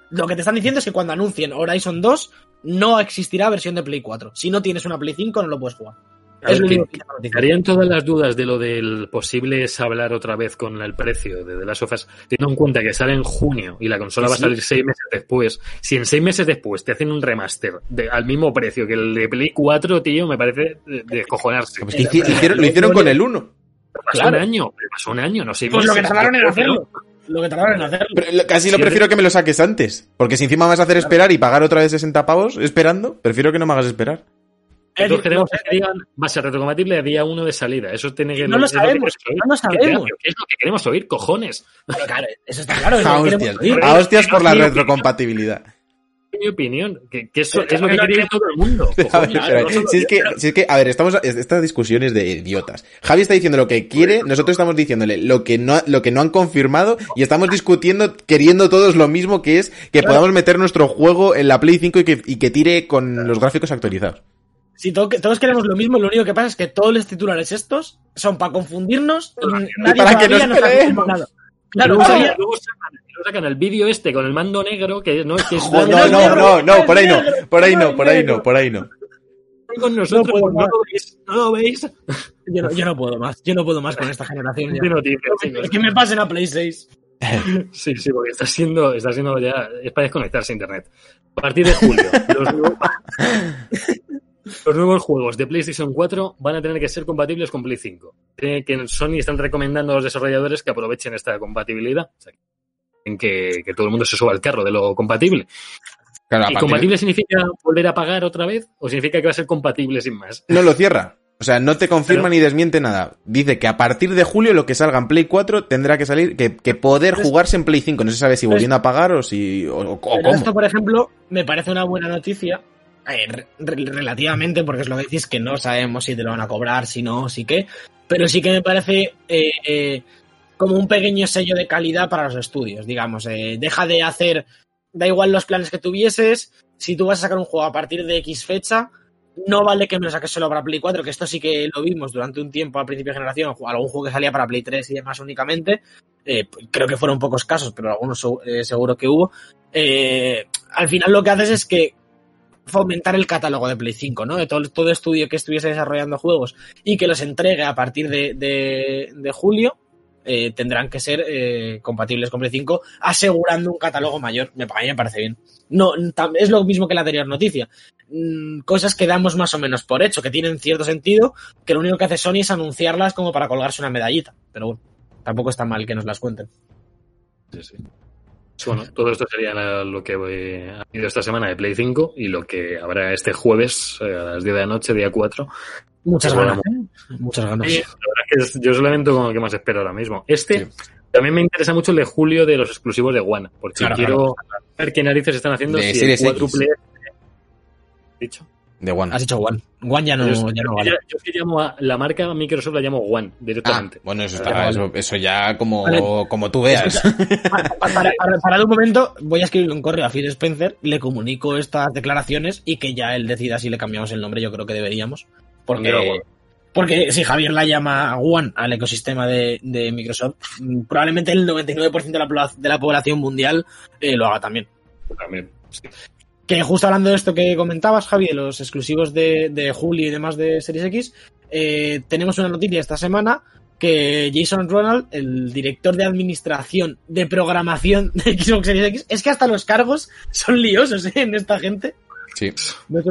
Lo que te están diciendo es que cuando anuncien Horizon 2 no existirá versión de Play 4. Si no tienes una Play 5 no lo puedes jugar. Claro, es lo que- único que. Harían todas las dudas de lo del posible es hablar otra vez con el precio de The Last of Us, teniendo en cuenta que sale en junio y la consola va a sí. salir seis meses después. Si en seis meses después te hacen un remaster de- al mismo precio que el de Play 4, tío, me parece de, de cojonarse. Pues hicieron- lo hicieron con el 1. pasó claro. un año, pasó un año, no sé. Pues lo que tardaron en hacerlo. Lo que tardaron en hacerlo. Pero casi lo prefiero que me lo saques antes. Porque si encima me vas a hacer esperar y pagar otra vez 60 pavos esperando, prefiero que no me hagas esperar. Es Nosotros decir, queremos no, que digan va a ser retrocompatible a día uno de salida. Eso tiene que No lo que sabemos, queremos oír. no lo ¿Qué, sabemos. es lo que queremos oír, cojones? pero claro, eso está claro. es lo A que hostias, a hostias por la retrocompatibilidad. Es mi opinión, que, que eso Pero es lo que oír todo el mundo. <laughs> A ver, No si es que, si es que, a ver, estamos, estas discusiones de idiotas. Javi está diciendo lo que quiere, nosotros estamos diciéndole lo que no, lo que no han confirmado y estamos discutiendo, queriendo todos lo mismo que es que Claro. podamos meter nuestro juego en la Play 5 y que, y que tire con los gráficos actualizados. Si que todos queremos lo mismo, lo único que pasa es que todos los titulares estos son para confundirnos. Nadie para que nos nos ha confirmado. Claro, luego, sacan, luego sacan- luego sacan el vídeo este con el mando negro que no que es no, es no, negro, no, no, es por ahí no, por ahí no no, por ahí no, por ahí no. con nosotros, No no lo veis, no lo veis. yo, no, yo no puedo más. Yo no puedo más con esta generación. Es que me pasen a Play 6. Sí, sí, porque está siendo, está siendo ya, es para desconectarse a internet. A partir de julio, <laughs> los, nuevos, los nuevos juegos de PlayStation 4 van a tener que ser compatibles con Play 5. Tiene Que Sony están recomendando a los desarrolladores que aprovechen esta compatibilidad. O sea, en que, que todo el mundo se suba al carro de lo compatible. Claro, ¿Y compatible significa volver a pagar otra vez? ¿O significa que va a ser compatible sin más? no lo cierra. O sea, no te confirma Pero- ni desmiente nada. Dice que a partir de julio lo que salga en Play 4 tendrá que salir, que, que poder jugarse en Play 5. No se sabe si volviendo a pagar o si, o, o- o Pero cómo. esto, por ejemplo, me parece una buena noticia. Eh, re- re- relativamente, porque es lo que decís, que no sabemos si te lo van a cobrar, si no, si qué. Pero sí que me parece eh, eh, como un pequeño sello de calidad para los estudios, digamos. deja de hacer, da igual los planes que tuvieses, si tú vas a sacar un juego a partir de X fecha, no vale que me lo saques solo para Play 4, que esto sí que lo vimos durante un tiempo al principio de generación, algún juego que salía para Play 3 y demás únicamente. eh, creo que fueron pocos casos, pero algunos segu- seguro que hubo. Al final lo que haces es que fomentar el catálogo de Play 5, ¿no? De todo, estudio que estuviese desarrollando juegos y que los entregue a partir de, de- julio, eh, tendrán que ser eh, compatibles con Play 5, asegurando un catálogo mayor. Me, a mí me parece bien. No, es lo mismo que la anterior noticia. Mm, Cosas que damos más o menos por hecho, que tienen cierto sentido, que lo único que hace Sony es anunciarlas como para colgarse una medallita. Pero bueno, tampoco está mal que nos las cuenten. Sí, sí. Bueno, todo esto sería lo que ha habido esta semana de Play 5 y lo que habrá este jueves eh, a las 10 de la noche, día 4. Muchas Bueno, ganas, ¿eh? Muchas ganas. Y la verdad es que es- yo solamente con lo que más espero ahora mismo. Este Sí. también me interesa mucho el de julio de los exclusivos de One, porque Claro, quiero ver qué narices están haciendo De si el cuádruple dicho. De One. Has dicho One. One ya no, yo, ya no yo- vale. yo es que llamo a la marca Microsoft la llamo One Ah, directamente. bueno, eso, Ya, está, eso, eso ya como, Vale. como tú veas. Para, para, para- para de un momento, voy a escribir un correo a Phil Spencer, le comunico estas declaraciones y que ya él decida si le cambiamos el nombre. Yo creo que deberíamos. Porque, porque si Javier la llama One al ecosistema de, de Microsoft, probablemente el 99% de la, de la población mundial eh, lo haga también. También, sí. Que justo hablando de esto que comentabas, Javi, de los exclusivos de, de Julio y demás de Series X, eh, tenemos una noticia esta semana que Jason Ronald, el director de administración de programación de <laughs> Xbox Series X, es que hasta los cargos son liosos ¿eh? en esta gente. Sí. No.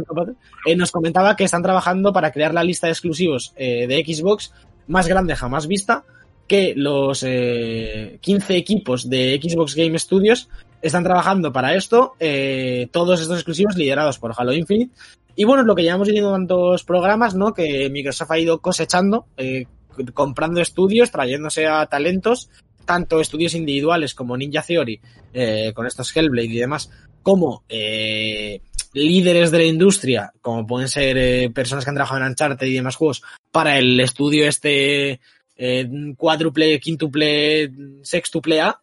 Eh, nos comentaba que están trabajando para crear la lista de exclusivos de Xbox más grande jamás vista, que los eh, 15 equipos de Xbox Game Studios están trabajando para esto, eh, todos estos exclusivos liderados por Halo Infinite. Y bueno, es lo que llevamos viendo en tantos programas, ¿no? Que Microsoft ha ido cosechando, eh, comprando estudios, trayéndose a talentos, tanto estudios individuales como Ninja Theory, eh, con estos Hellblade y demás, como eh, líderes de la industria, como pueden ser eh, personas que han trabajado en Uncharted y demás juegos, para el estudio este eh, cuádruple, quíntuple, sextuple A,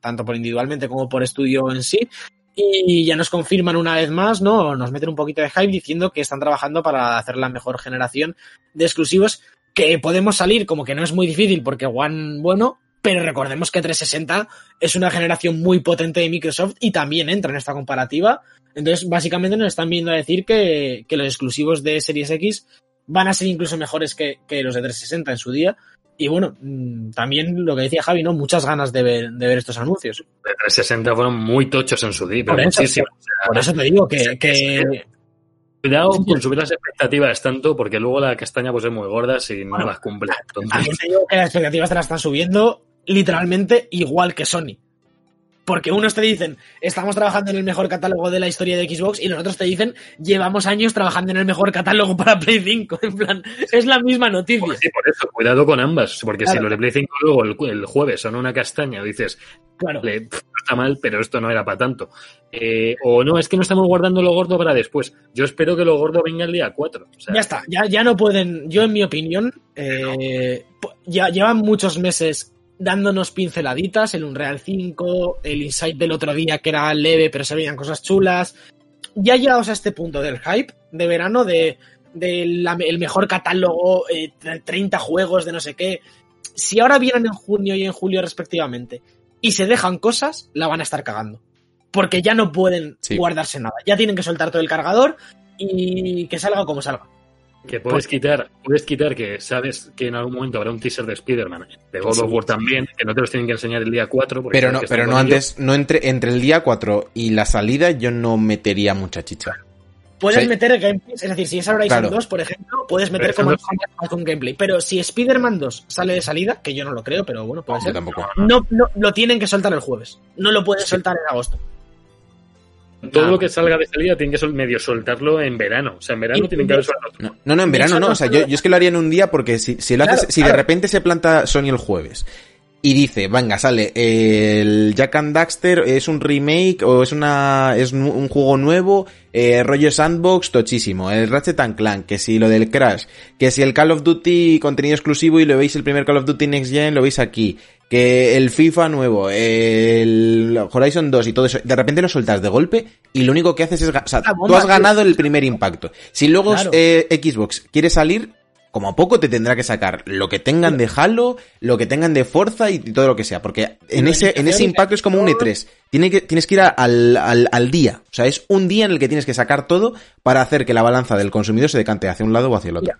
tanto por individualmente como por estudio en sí. Y ya nos confirman una vez más, ¿no? Nos meten un poquito de hype diciendo que están trabajando para hacer la mejor generación de exclusivos que podemos salir como que no es muy difícil porque One, bueno, pero recordemos que 360 es una generación muy potente de Microsoft y también entra en esta comparativa. Entonces, básicamente nos están viendo a decir que, que los exclusivos de Series X van a ser incluso mejores que, que los de 360 en su día. Y bueno, mm, también lo que decía Javi, ¿no? Muchas ganas de ver, de ver estos anuncios. De 360 fueron muy tochos en su día, pero Por eso, Por eso te digo que, Cuidado con subir las expectativas tanto, porque luego la castaña pues es muy gorda si no las cumple. Entonces, también te digo que las expectativas te las están subiendo literalmente igual que Sony. Porque unos te dicen, estamos trabajando en el mejor catálogo de la historia de Xbox, y los otros te dicen, llevamos años trabajando en el mejor catálogo para Play 5. <laughs> En plan, es la misma noticia. pues sí, por eso, cuidado con ambas, porque si los de Play 5 luego el, el jueves son una castaña, dices, Claro. "Le- pff, está mal, pero esto no era para tanto. Eh, o no, es que no estamos guardando lo gordo para después. Yo espero que lo gordo venga el día 4. O sea, Ya está, ya, ya no pueden, yo en mi opinión, eh, ya llevan muchos meses dándonos pinceladitas, el Unreal 5, el Insight del otro día que era leve pero se veían cosas chulas. Ya llegados a este punto del hype de verano, de, de la- el mejor catálogo, eh, 30 juegos de no sé qué. Si ahora vienen en junio y en julio respectivamente y se dejan cosas, la van a estar cagando. Porque ya no pueden Sí. guardarse nada. Ya tienen que soltar todo el cargador y que salga como salga. Que puedes quitar, puedes quitar que sabes que en algún momento habrá un teaser de Spider-Man, de God of War también, que no te los tienen que enseñar el día 4. porque Pero no, pero no con antes, no entre, entre el día 4 y la salida yo no metería mucha chicha. Puedes Sí. meter gameplays, es decir, si es Horizon Claro. 2, por ejemplo, puedes meter como 2. un gameplay. Pero si Spider-Man 2 sale de salida, que yo no lo creo, pero bueno, puede Yo ser, tampoco. no, no, lo tienen que soltar el jueves. No lo pueden soltar en agosto. Todo Ah. lo que salga de salida tienen que medio soltarlo en verano. O sea, en verano tienen que haber soltado. No, no, en verano no. O sea, yo, yo es que lo haría en un día porque si, si, lo haces- Claro, si de repente se planta Sony el jueves y dice, venga, sale el Jack and Daxter, es un remake o es una es un juego nuevo, eh, rollo sandbox, tochísimo. El Ratchet and Clank, que si lo del Crash, que si el Call of Duty contenido exclusivo y lo veis el primer Call of Duty Next Gen, lo veis aquí. Que el FIFA nuevo, el Horizon 2 y todo eso, de repente lo soltas de golpe y lo único que haces es, o sea, tú has ganado el primer impacto. Si luego Claro. eh, Xbox quiere salir, como a poco te tendrá que sacar lo que tengan de Halo, lo que tengan de Forza y todo lo que sea, porque en ese, en ese impacto es como un E3. Tiene que, tienes que ir al, al, al día. O sea, es un día en el que tienes que sacar todo para hacer que la balanza del consumidor se decante hacia un lado o hacia el otro.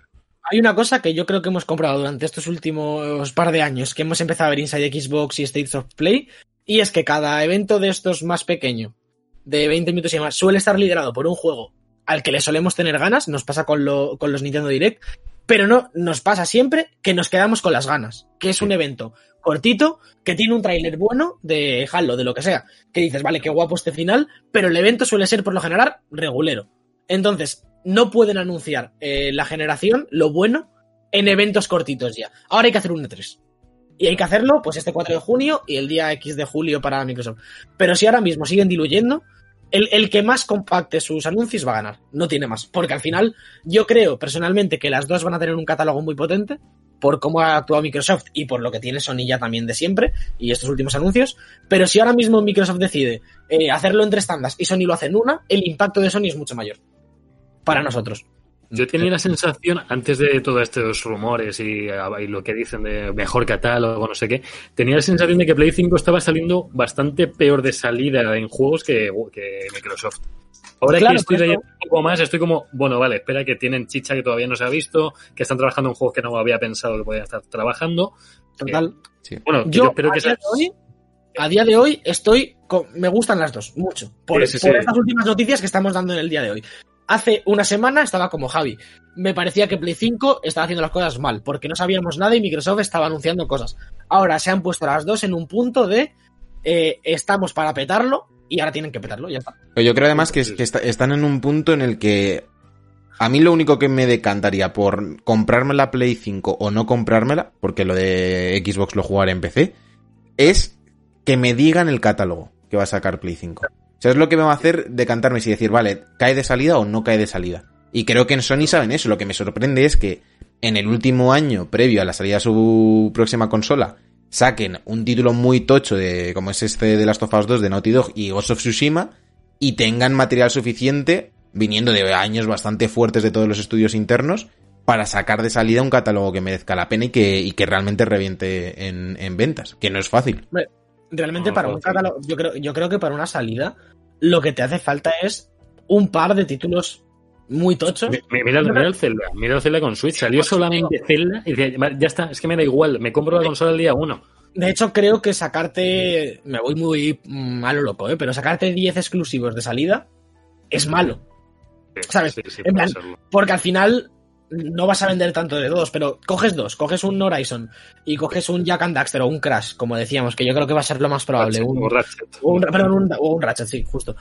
Hay una cosa que yo creo que hemos comprado durante estos últimos par de años, que hemos empezado a ver Inside Xbox y States of Play, y es que cada evento de estos más pequeño, de 20 minutos y más, suele estar liderado por un juego al que le solemos tener ganas, nos pasa con, lo, con los Nintendo Direct, Pero no, nos pasa siempre que nos quedamos con las ganas, que es un evento cortito, que tiene un tráiler bueno de Halo, de lo que sea, que dices, vale, qué guapo este final, pero el evento suele ser por lo general regulero. Entonces, no pueden anunciar eh, la generación, lo bueno, en eventos cortitos ya. Ahora hay que hacer un E3. Y hay que hacerlo, pues este 4 de junio y el día X de julio para Microsoft. Pero si ahora mismo siguen diluyendo, el, el, que más compacte sus anuncios va a ganar. No tiene más. Porque al final, yo creo personalmente que las dos van a tener un catálogo muy potente por cómo ha actuado Microsoft y por lo que tiene Sony ya también de siempre y estos últimos anuncios. Pero si ahora mismo Microsoft decide eh, hacerlo en tres tandas y Sony lo hace en una, el impacto de Sony es mucho mayor. Para nosotros. Yo tenía la sensación, antes de todos estos rumores y, y, lo que dicen de mejor catálogo, no sé qué, tenía la sensación de que Play 5 estaba saliendo bastante peor de salida en juegos que, que Microsoft. Ahora claro, que estoy leyendo un poco más, estoy como, bueno, vale, espera que tienen chicha que todavía no se ha visto, que están trabajando en juegos que no había pensado que podían estar trabajando. Total. Eh, sí. Bueno, yo, yo, espero a que día sea... de hoy, a día de hoy estoy con, me gustan las dos, mucho. Por, Sí, sí, por sí. estas últimas noticias que estamos dando en el día de hoy. Hace una semana estaba como Javi. Me parecía que Play 5 estaba haciendo las cosas mal, porque no sabíamos nada y Microsoft estaba anunciando cosas. Ahora se han puesto las dos en un punto de eh, estamos para petarlo y ahora tienen que petarlo, ya está. Yo creo además que, es- que está- están en un punto en el que a mí lo único que me decantaría por comprarme la Play 5 o no comprármela, porque lo de Xbox lo jugaré en PC, es que me digan el catálogo que va a sacar Play 5. O sea, es lo que me va a hacer decantarme si decir, vale, cae de salida o no cae de salida. Y creo que en Sony saben eso. Lo que me sorprende es que en el último año, previo a la salida de su próxima consola, saquen un título muy tocho de como es este de Last of Us 2 de Naughty Dog y Ghost of Tsushima y tengan material suficiente viniendo de años bastante fuertes de todos los estudios internos para sacar de salida un catálogo que merezca la pena y que, y realmente reviente en, en ventas, que no es fácil. Realmente No, para un catálogo, yo creo, yo creo que para una salida lo que te hace falta es un par de títulos muy tochos. Mi- mi- Mira, mira el Zelda, mira el Zelda con Switch. Salió solamente Zelda y decía, "Va, ya está, es que me da igual, me compro la consola el día uno. De hecho, creo que sacarte, me voy muy mm, a lo loco, ¿eh? pero sacarte 10 exclusivos de salida es malo. ¿Sabes? Sí, sí, En puede plan, serlo. Porque al final no vas a vender tanto de dos, pero coges dos, coges un Horizon y coges un Jack and Daxter o un Crash, como decíamos, que yo creo que va a ser lo más probable. Ratchet, un- o Ratchet. o un, perdón, un, o un Ratchet, sí, justo.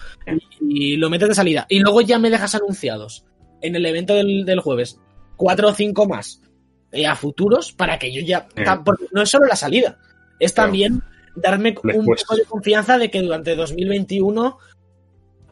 Y, y lo metes de salida. Y luego ya me dejas anunciados en el evento del, del jueves cuatro o cinco más eh, a futuros para que yo ya. Ta- porque no es solo la salida, es Claro. también darme un poco de confianza de que durante 2021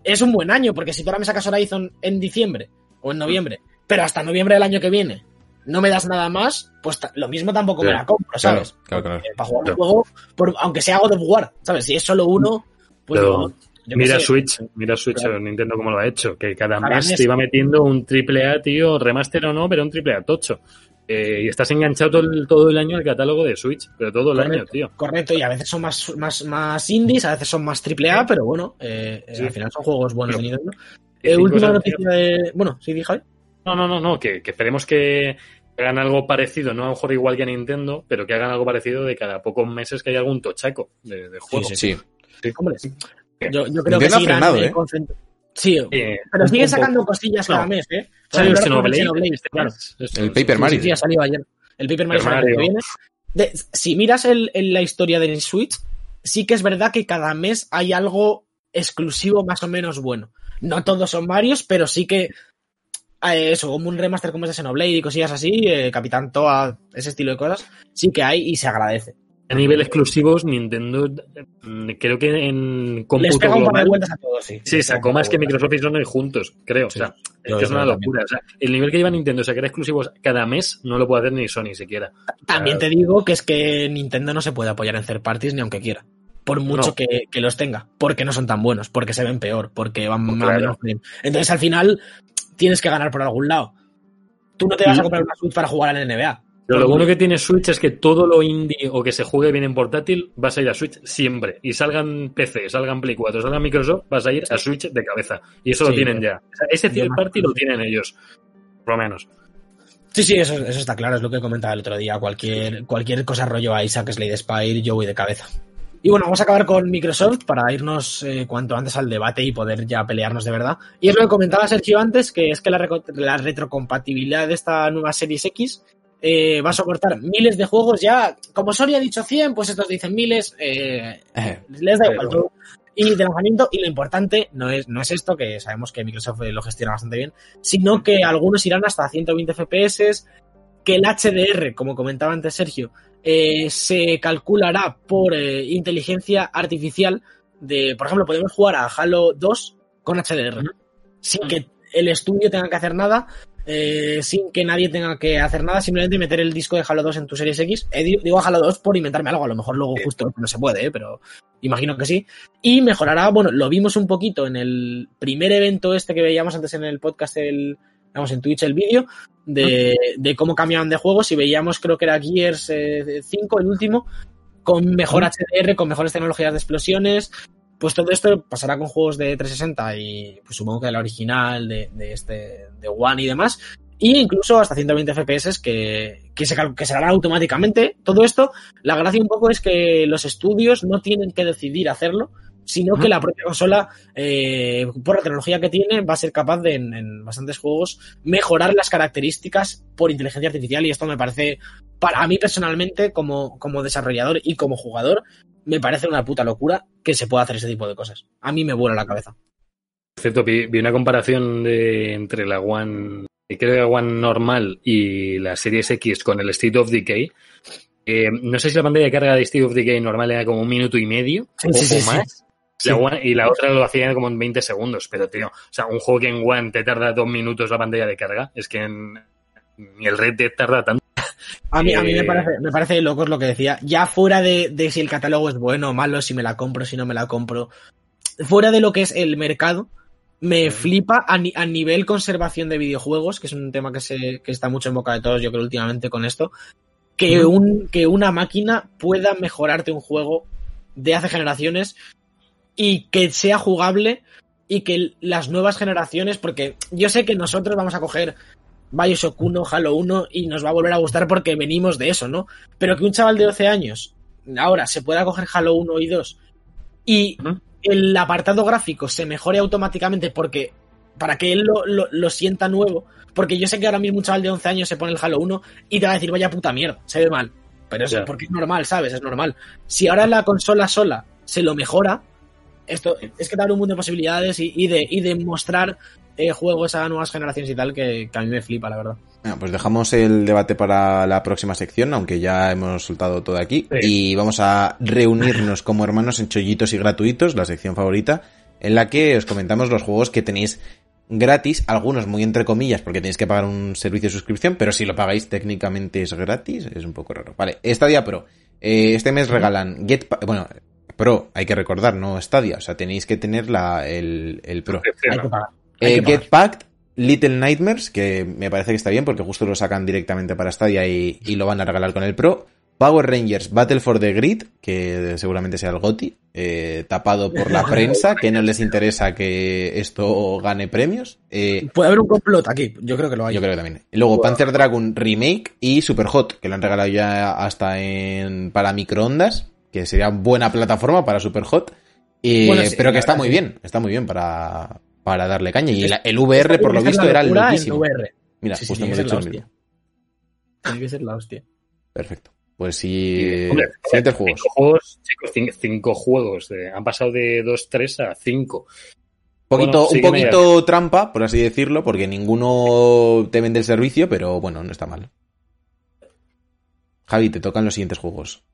es un buen año, porque si tú ahora me sacas Horizon en diciembre o en noviembre, pero hasta noviembre del año que viene no me das nada más, pues lo mismo tampoco me la compro, ¿sabes? claro, claro. Para jugar un juego, por- aunque sea God of War, ¿sabes? Si es solo uno, pues Pero yo Mira sé. Switch, mira Switch, Claro. Nintendo cómo lo ha hecho, que cada mes te iba metiendo un triple A, tío, remaster o no, pero un triple A tocho. Eh, y estás enganchado todo el, todo el año al catálogo de Switch, pero todo el Correcto. año, tío. Correcto, y a veces son más, más, más indies, a veces son más triple A, pero bueno, eh, eh, Sí. al final son juegos buenos Pero- de Nintendo. Y Eh, última noticia de. Bueno, sí, dije. No, no, no, no, que, que esperemos que hagan algo parecido, no a lo mejor igual que a Nintendo, pero que hagan algo parecido de cada pocos meses que haya algún tochaco de, de juego. sí, Sí. Hombre, yo, yo creo Nintendo que ha sí. frenado, eh, ¿eh? Sí, Eh, pero poco- sacando cosillas cada No. mes, ¿eh? Salió el Xenoblade, este claro. Paper Sí, Mario. Sí, sí, ha salido ayer. El Paper Mario el que viene. De- si miras el, el- la historia de Switch, sí que es verdad que cada mes hay algo exclusivo más o menos bueno. No todos son Marios, pero sí que eh, eso, como un remaster como ese Xenoblade y cosillas así, eh, Capitán Toa, ese estilo de cosas, sí que hay y se agradece. A nivel exclusivos, Nintendo mm, creo que en Les cómputo pega un par de vueltas a todos, sí. Sí, Les sacó más que. Microsoft y Sony juntos, creo. Sí. O sea, que es una locura. O sea, el nivel que lleva Nintendo, sacar exclusivos cada mes, no lo puede hacer ni Sony siquiera. También te digo que es que Nintendo no se puede apoyar en third parties ni aunque quiera. Por mucho No. que, que los tenga. Porque no son tan buenos, porque se ven peor, porque van Pues más claro. menos bien. Entonces al final tienes que ganar por algún lado. Tú no te vas a comprar una Switch para jugar al NBA. Pero lo bueno que tiene Switch es que todo lo indie o que se juegue bien en portátil, vas a ir a Switch siempre. Y salgan PC, salgan Play 4, salgan Microsoft, vas a ir a Switch de cabeza. Y eso lo tienen ya. O sea, ese third party lo tienen ellos. Por lo menos. Sí, sí, eso, eso está claro, es lo que comentaba el otro día. Cualquier, cualquier cosa rollo Isaac, Slade Spire, yo voy de cabeza. Y bueno, vamos a acabar con Microsoft para irnos eh, cuanto antes al debate y poder ya pelearnos de verdad. Y es lo que comentaba Sergio antes, que es que la, la retrocompatibilidad de esta nueva Series X eh, va a soportar miles de juegos ya. Como Sony ha dicho 100, pues estos dicen miles. Eh, les da igual todo. Y de lanzamiento, y lo importante no es, no es esto, que sabemos que Microsoft lo gestiona bastante bien, sino que algunos irán hasta 120 FPS, que el HDR, como comentaba antes Sergio, eh, se calculará por eh, inteligencia artificial de, por ejemplo, podemos jugar a Halo 2 con HDR, sin que el estudio tenga que hacer nada, eh, sin que nadie tenga que hacer nada, simplemente meter el disco de Halo 2 en tu Series X. digo Halo 2 por inventarme algo, a lo mejor luego justo no se puede, pero imagino que sí. Y mejorará, bueno, lo vimos un poquito en el primer evento este que veíamos antes en el podcast, el, vamos, en Twitch el vídeo, de, de, cómo cambiaban de juegos y veíamos, creo que era Gears 5, eh, el último, con mejor HDR, con mejores tecnologías de explosiones. Pues todo esto pasará con juegos de 360 y pues supongo que de la original, de, de este, de One y demás. Y incluso hasta 120 FPS que, que, se, que se hará automáticamente. Todo esto, la gracia un poco es que los estudios no tienen que decidir hacerlo, sino que la propia consola, eh, por la tecnología que tiene, va a ser capaz de, en, bastantes juegos, mejorar las características por inteligencia artificial y esto me parece, para mí personalmente, como, como desarrollador y como jugador, me parece una puta locura que se pueda hacer ese tipo de cosas. A mí me vuela la cabeza. Cierto, vi, una comparación de, entre la One, creo que la One normal y la Series X con el State of Decay. Eh, no sé si la pantalla de carga de State of Decay normal era como un minuto y medio o más y la otra lo hacía como en 20 segundos, pero tío, o sea, un juego que en One te tarda dos minutos la pantalla de carga, es que en, ni el Red Dead tarda tanto. A mí, a mí me, eh, parece, me parece loco lo que decía. Ya fuera de, de, si el catálogo es bueno o malo, si me la compro, si no me la compro. Fuera de lo que es el mercado, me flipa a, a, nivel conservación de videojuegos, que es un tema que, se, que está mucho en boca de todos, yo creo, últimamente con esto. Que, un, que una máquina pueda mejorarte un juego de hace generaciones y que sea jugable y que las nuevas generaciones, porque yo sé que nosotros vamos a coger Bioshock 1, Halo 1 y nos va a volver a gustar porque venimos de eso, ¿no? Pero que un chaval de 12 años ahora se pueda coger Halo 1 y 2 y el apartado gráfico se mejore automáticamente porque para que él lo, lo, sienta nuevo, porque yo sé que ahora mismo un chaval de 11 años se pone el Halo 1 y te va a decir, vaya puta mierda, se ve mal. Pero eso, porque es normal, ¿sabes? Es normal. Si ahora la consola sola se lo mejora, esto es que te abre un mundo de posibilidades y, de, y de mostrar eh, juegos a nuevas generaciones y tal que, a mí me flipa, la verdad. pues dejamos el debate para la próxima sección, aunque ya hemos soltado todo aquí. Y vamos a reunirnos como hermanos en chollitos y gratuitos, la sección favorita, en la que os comentamos los juegos que tenéis gratis, algunos muy entre comillas porque tenéis que pagar un servicio de suscripción, pero si lo pagáis técnicamente es gratis, es un poco raro. Vale, Stadia Pro. Eh, este mes regalan Get, bueno, Pro, hay que recordar, no Stadia, o sea, tenéis que tener la, el, el Pro. Eh, Get Packed, Little Nightmares, que me parece que está bien porque justo lo sacan directamente para Stadia y, y lo van a regalar con el Pro. Power Rangers Battle for the Grid, que seguramente sea el GOTI, eh, tapado por la <laughs> prensa, que no les interesa que esto gane premios. Eh, Puede haber un complot aquí, yo creo que lo hay. Yo creo que también. Y luego Panzer Dragon Remake y Super Hot, que lo han regalado ya hasta en para microondas, que sería buena plataforma para Superhot. Y, pero que está muy bien, está muy bien para, para darle caña. Y el, VR, por lo visto, era loquísimo. Mira, justo hemos hecho el Tiene que ser la hostia. Perfecto. Pues sí, siguientes juegos. Cinco juegos, chicos, cinco, juegos. han pasado de 2-3 a 5. Poquito, un poquito trampa, por así decirlo, porque ninguno te vende el servicio, pero bueno, no está mal. Javi, te tocan los siguientes juegos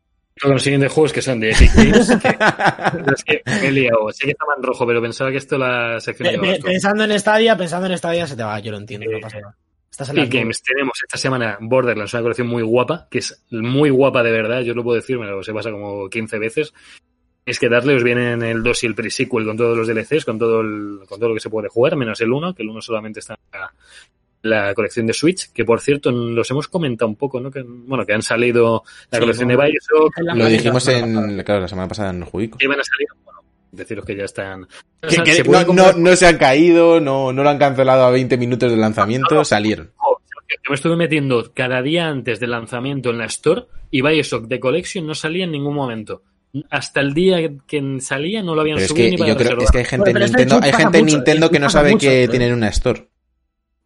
los siguientes juegos que son de Epic Games. <laughs> es que me he liado. Sé que estaba en rojo, pero pensaba que esto la sección. pensando en Stadia, pensando en Stadia se te va. Yo lo entiendo, no pasa nada. Epic Games tenemos esta semana Borderlands, una colección muy guapa, que es muy guapa de verdad, yo lo puedo decir, me lo se pasa como 15 veces. Es que darle os vienen el 2 y el pre-sequel con todos los DLCs, con todo, el, con todo lo que se puede jugar, menos el 1, que el 1 solamente está la colección de Switch, que por cierto los hemos comentado un poco, ¿no? Que, bueno, que han salido la colección de Bioshock. Lo dijimos en, claro, la semana pasada en Jubico. Que van a salir, bueno, deciros que ya están... no, no, se han caído, no, no lo han cancelado a 20 minutos de lanzamiento, salieron. Yo me estuve metiendo cada día antes del lanzamiento en la Store y Bioshock de Collection no salía en ningún momento. hasta el día que salía no lo habían Pero es subido que ni para yo creo es que hay gente en Nintendo, hay gente en Nintendo que no sabe mucho, que tienen una store.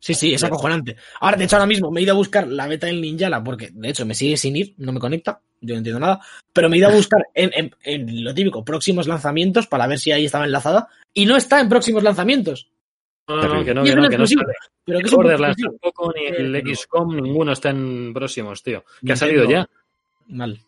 Sí, sí, es acojonante. Ahora, de hecho, ahora mismo me he ido a buscar la beta del Ninjala porque, de hecho, me sigue sin ir, no me conecta, yo no entiendo nada, pero me he ido a buscar en, en- en lo típico, próximos lanzamientos para ver si ahí estaba enlazada y no está en próximos lanzamientos. No, no, no, que no, que no, que no sale. Pero que Ni Borderlands tampoco, el Eh, no. XCOM, ninguno está en próximos, tío. Que ha salido ya. Mal.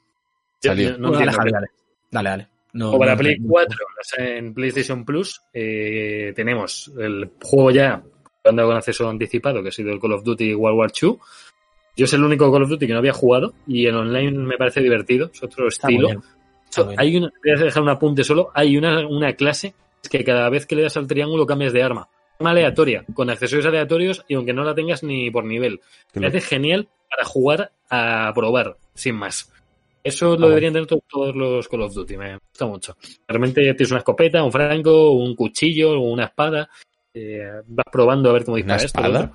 Salió. No dale, dale. Dale, dale. No, O para no, Play no. 4, o sea, en PlayStation Plus, eh, tenemos el juego ya andado con acceso anticipado, que ha sido el Call of Duty World War II. Yo es el único Call of Duty que no había jugado y en online me parece divertido, es otro Está estilo. Hay una, voy a dejar un apunte solo, hay una, una clase que cada vez que le das al triángulo cambias de arma. Arma aleatoria, con accesorios aleatorios y aunque no la tengas ni por nivel. Me hace genial para jugar a probar, sin más. Eso lo bueno. deberían tener to- todos los Call of Duty, me gusta mucho. Realmente tienes una escopeta, un franco, un cuchillo, una espada. Eh, vas probando a ver cómo ¿Una dispara esto. espada?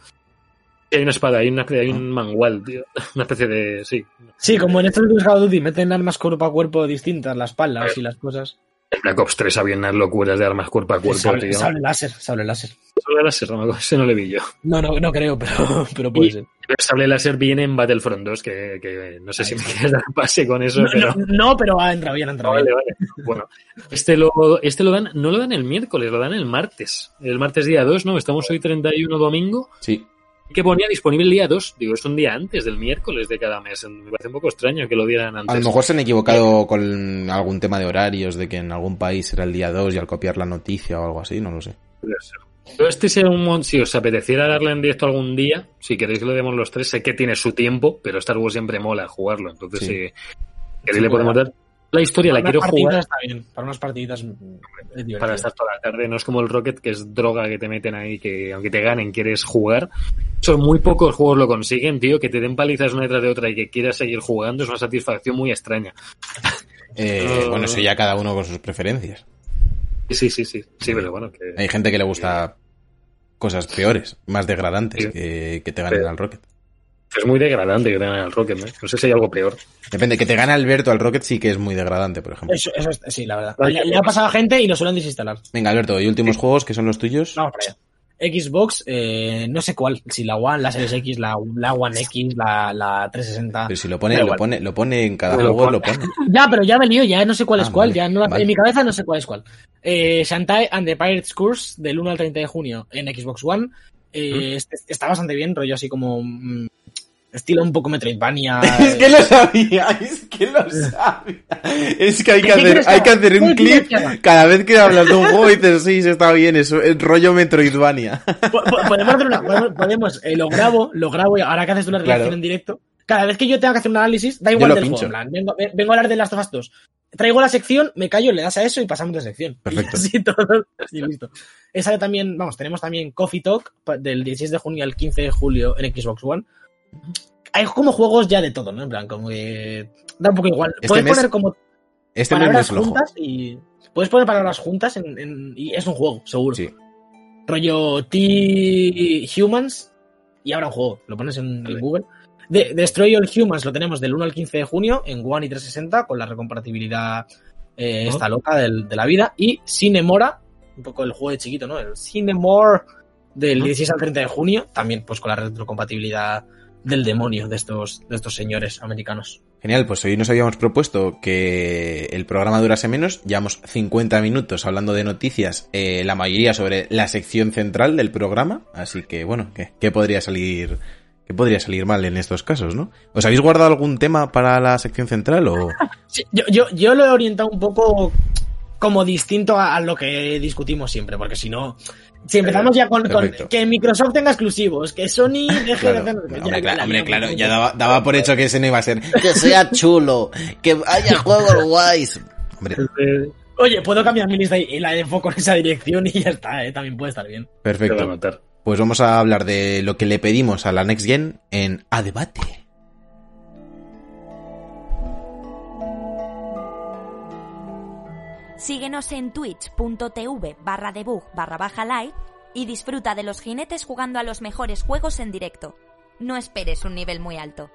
hay una espada, hay, una, hay un mangual, tío. <laughs> Una especie de. Sí. Sí, como en estos de Call of Duty meten armas cuerpo a cuerpo distintas, las palas y las cosas. Black Ops 3 había unas locuras de armas cuerpo a cuerpo, Sable, tío. sable láser, sable láser. Sable láser, no ese no le vi yo. No, no, no creo, pero, <laughs> pero puede Y- ser. El sable láser viene en Battlefront 2, que, que no sé si me quieres dar pase con eso, No, pero. no, no, pero ha entrado bien, ha entrado Vale, bien. vale. Bueno, este lo, este lo dan, no lo dan el miércoles, lo dan el martes. El martes día 2, ¿no? Estamos hoy 31 domingo. Sí. Que ponía disponible el día 2. Digo, es un día antes del miércoles de cada mes. Me parece un poco extraño que lo dieran antes. A lo mejor se han equivocado con algún tema de horarios, de que en algún país era el día 2 y al copiar la noticia o algo así, no lo sé. Puede ser. Pero este sea un mon- si os apeteciera darle en directo algún día, si queréis que lo demos los tres, sé que tiene su tiempo, pero Star Wars siempre mola jugarlo. Entonces, Sí. si queréis le podemos dar. La historia la Para quiero unas jugar. partiditas está bien. Para unas partiditas mm, es para estar toda la tarde. No es como el Rocket, que es droga que te meten ahí, que aunque te ganen, quieres jugar. Son muy pocos juegos lo consiguen, tío, que te den palizas una detrás de otra y que quieras seguir jugando. Es una satisfacción muy extraña. Eh, bueno, eso ya cada uno con sus preferencias. Sí, sí, sí. Sí, pero bueno, que... Hay gente que le gusta cosas peores, más degradantes Sí. que, que te ganen Sí. al Rocket. Es muy degradante que te ganen al Rocket, ¿no? No sé si hay algo peor. Depende, que te gane Alberto al Rocket sí que es muy degradante, por ejemplo. Eso, eso es- sí, la verdad. Vale, Le, le ha pasado a gente y lo suelen desinstalar. Venga, Alberto, y últimos juegos que son los tuyos. Vamos para allá. Xbox, eh, no sé cuál, si la One, la Series X, la, la One X, la, la 360. Pero si lo pone, lo pone, lo pone en cada juego, lo pone. <laughs> Ya, pero ya me lío, ya no sé cuál Ah, es cuál, vale, ya no, vale. en mi cabeza no sé cuál es cuál. Eh, Shantae and the Pirates Curse del 1 al 30 de junio en Xbox One. Eh, este- está bastante bien, rollo así como mm, estilo un poco Metroidvania. <laughs> Es que lo sabía, <laughs> es que lo sabía. Es que hay que ¿Qué hacer, hay que hacer un ¿Qué quieres clip cada vez que hablas de un juego y dices, sí, está bien, eso, el rollo Metroidvania. Po- po- podemos hacer una, podemos, podemos, eh, lo grabo, lo grabo y ahora que haces una Claro. en directo, cada vez que yo tenga que hacer un análisis, da igual del juego, vengo, ve- vengo a hablar de Last of Us 2. Traigo la sección, me callo, le das a eso y pasamos de sección. Perfecto. Y así <laughs> todo, y listo. Esa también, vamos, tenemos también Coffee Talk del 16 de junio al 15 de julio en Xbox One. Hay como juegos ya de todo, ¿no? En plan, como que da un poco igual. Este Puedes mes- poner como Este mes palabras es flojo. juntas y puedes poner palabras juntas en, en- y es un juego, seguro. Sí. Rollo T-Humans y ahora un juego. Lo pones en, en Google. De, Destroy All Humans lo tenemos del 1 al 15 de junio en One y 360 con la recompatibilidad eh, esta loca del- de la vida. Y Cinemora, un poco el juego de chiquito, ¿no? El Cinemore del Oh. 16 al 30 de junio, también pues con la retrocompatibilidad del demonio de estos, de estos señores americanos. Genial, pues hoy nos habíamos propuesto que el programa durase menos. Llevamos 50 minutos hablando de noticias, eh, la mayoría sobre la sección central del programa. Así que, bueno, ¿qué, qué podría salir? ¿Qué podría salir mal en estos casos, no? ¿Os habéis guardado algún tema para la sección central o...? <laughs> Sí, yo, yo, yo lo he orientado un poco como distinto a, a lo que discutimos siempre, porque si no, si empezamos ya con, que Microsoft tenga exclusivos, que Sony <laughs> deje Claro, de hacer... hombre, ya- claro, ya- hombre, claro, ya- daba, daba por hecho que ese no iba a ser. <laughs> Que sea chulo, que haya juegos guays. Hombre, Oye, puedo cambiar mi lista y, la enfoco en esa dirección y ya está, ¿eh? también puede estar bien. te va a perfecto. Pues vamos a hablar de lo que le pedimos a la Next Gen en A Debate. Síguenos en twitch.tv barra debug barra baja live y disfruta de los jinetes jugando a los mejores juegos en directo. No esperes un nivel muy alto.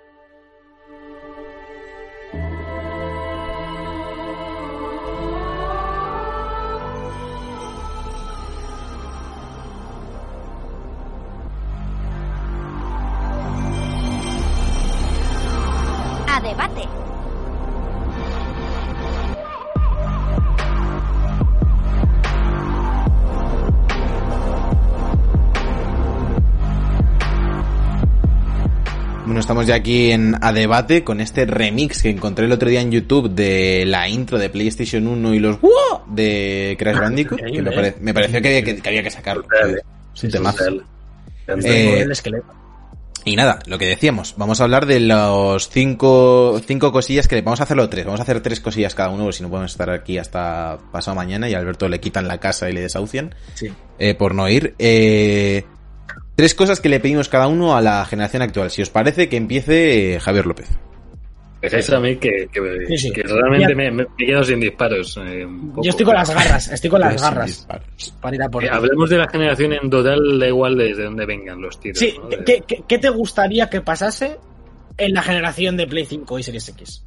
Debate. Bueno, estamos ya aquí en A Debate con este remix que encontré el otro día en YouTube de la intro de PlayStation 1 y los ¡Wow! de Crash Bandicoot, que me, pare- me pareció que, que- que había que sacarlo. Eh, el esqueleto. Y nada, lo que decíamos, vamos a hablar de los cinco, cinco cosillas que vamos a hacerlo tres, vamos a hacer tres cosillas cada uno, porque si no podemos estar aquí hasta pasado mañana y a Alberto le quitan la casa y le desahucian Sí. eh, por no ir. Eh, tres cosas que le pedimos cada uno a la generación actual. Si os parece, que empiece eh, Javier López. Dejáis a mí que, que, Sí, sí. que realmente Ya- me, me he quedado sin disparos. eh, un poco. Yo estoy con las garras, estoy con <laughs> las garras para ir a por Eh, hablemos de la generación en total, da igual desde dónde vengan los tiros. Sí, ¿no? ¿qué, De- qué- qué- qué te gustaría que pasase en la generación de Play 5 y Series X?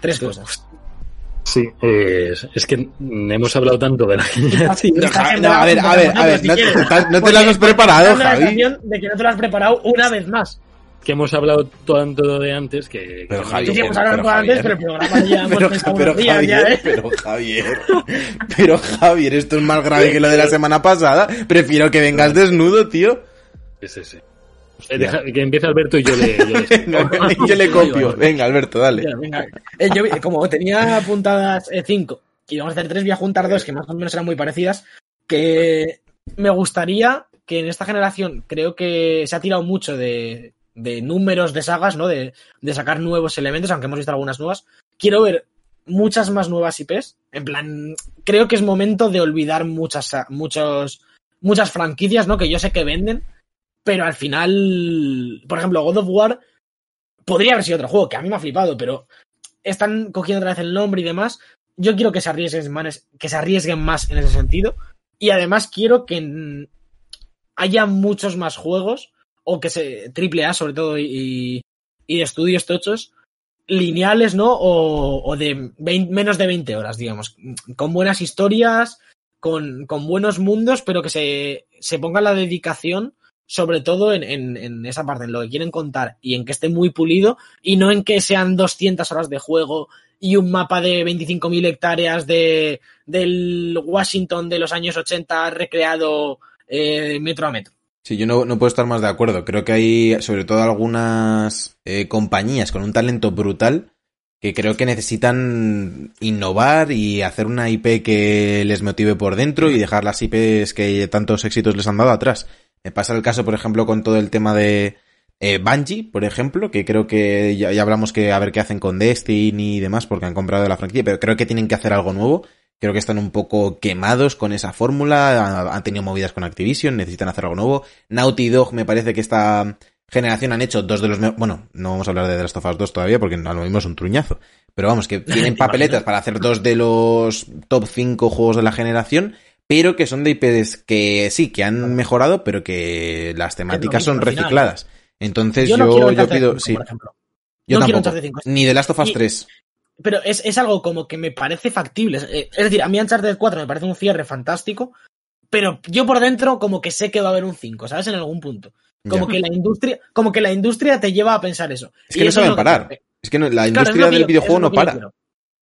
Tres cosas. Sí, eh, es que hemos hablado tanto de la generación. No, a ver, a ver, a ver, si no, te- no te las has preparado, Javi. de que no te lo has preparado una vez más. Que hemos hablado tanto de antes que... Pero Sí, hemos hablado antes, Javier. pero el programa ya <laughs> hemos Pero, pensado pero unos días Javier, ya, ¿eh? pero Javier, pero Javier, esto es más grave que lo de la semana pasada. Prefiero que vengas desnudo, tío. Sí. Eh, deja- que empiece Alberto y yo le... Yo le- <laughs> No, yo le copio. <laughs> Venga, Alberto, dale. Venga. Eh, yo, como tenía apuntadas eh, cinco y vamos a hacer tres, voy a juntar dos que más o menos eran muy parecidas. Que me gustaría que en esta generación creo que se ha tirado mucho de, de números de sagas, ¿no? De, de sacar nuevos elementos, aunque hemos visto algunas nuevas. Quiero ver muchas más nuevas IPs. En plan, creo que es momento de olvidar muchas, muchos, muchas franquicias, ¿no? Que yo sé que venden, pero al final, por ejemplo, God of War podría haber sido otro juego, que a mí me ha flipado, pero están cogiendo otra vez el nombre y demás. Yo quiero que se arriesguen más, que se arriesguen más en ese sentido. Y además quiero que haya muchos más juegos, o que se. triple A sobre todo, y, y de estudios tochos, lineales, ¿no? O, o de 20 menos de 20 horas, digamos. Con buenas historias, con, con buenos mundos, pero que se, se ponga la dedicación sobre todo en, en, en esa parte, en lo que quieren contar y en que esté muy pulido y no en que sean 200 horas de juego y un mapa de 25.000 hectáreas de, del Washington de los años 80 recreado eh, metro a metro. Sí, yo no, no puedo estar más de acuerdo. Creo que hay, sobre todo, algunas eh, compañías con un talento brutal que creo que necesitan innovar y hacer una IP que les motive por dentro y dejar las IPs que tantos éxitos les han dado atrás. Me pasa el caso, por ejemplo, con todo el tema de eh, Bungie, por ejemplo, que creo que ya, ya hablamos que a ver qué hacen con Destiny y demás porque han comprado la franquicia, pero creo que tienen que hacer algo nuevo. Creo que están un poco quemados con esa fórmula, ha- han tenido movidas con Activision, necesitan hacer algo nuevo. Naughty Dog me parece que esta generación han hecho dos de los... me- Bueno, no vamos a hablar de The Last of Us 2 todavía porque a lo mismo es un truñazo. Pero vamos, que <laughs> tienen papeletas para hacer dos de los top 5 juegos de la generación, pero que son de IPs que sí, que han mejorado, pero que las temáticas son recicladas. Entonces Yo yo, no pido... 5, Sí, por ejemplo. yo no tampoco. Uncharted 5. Ni The Last of Us Y- 3. Pero es, es algo como que me parece factible. Eh, Es decir, a mí Uncharted 4 me parece un cierre fantástico, pero yo por dentro como que sé que va a haber un 5, ¿sabes? En algún punto. Como Ya. que la industria, como que la industria te lleva a pensar eso. Es Y que no saben que- parar. Es que no- la industria del yo- videojuego no para. quiero.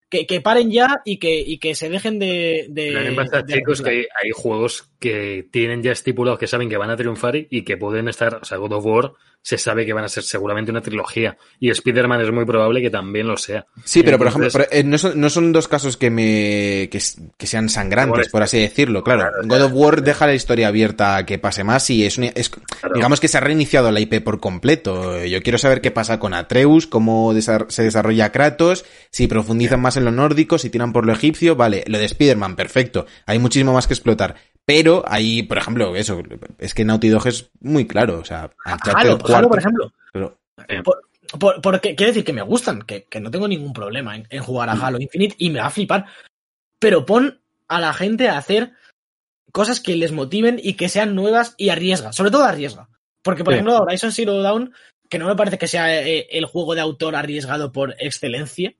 Que, que paren ya y que, y que se dejen de. de de chicos, que hay juegos que tienen ya estipulados que saben que van a triunfar y, que pueden estar, o sea, God of War se sabe que van a ser seguramente una trilogía y Spider-Man es muy probable que también lo sea. Sí, pero por ejemplo, eh, no, son, no son dos casos que me que, sean sangrantes, por así decirlo. Claro, Claro, God of War deja la historia abierta a que pase más y es, es- digamos que se ha reiniciado la IP por completo. Yo quiero saber qué pasa con Atreus, cómo se desarrolla Kratos, si profundizan más en lo nórdico, si tiran por lo egipcio, vale, lo de Spider-Man, perfecto. Hay muchísimo más que explotar. Pero ahí, por ejemplo, eso, es que Naughty Dog es muy claro, o sea, Halo, Halo, 4, por ejemplo. pero- Por, por- porque quiero decir que me gustan, que, que no tengo ningún problema en, en jugar a Halo Infinite y me va a flipar. Pero pon a la gente a hacer cosas que les motiven y que sean nuevas y arriesga. Sobre todo arriesga. Porque, por Sí. ejemplo, Horizon Zero Dawn, que no me parece que sea eh, el juego de autor arriesgado por excelencia.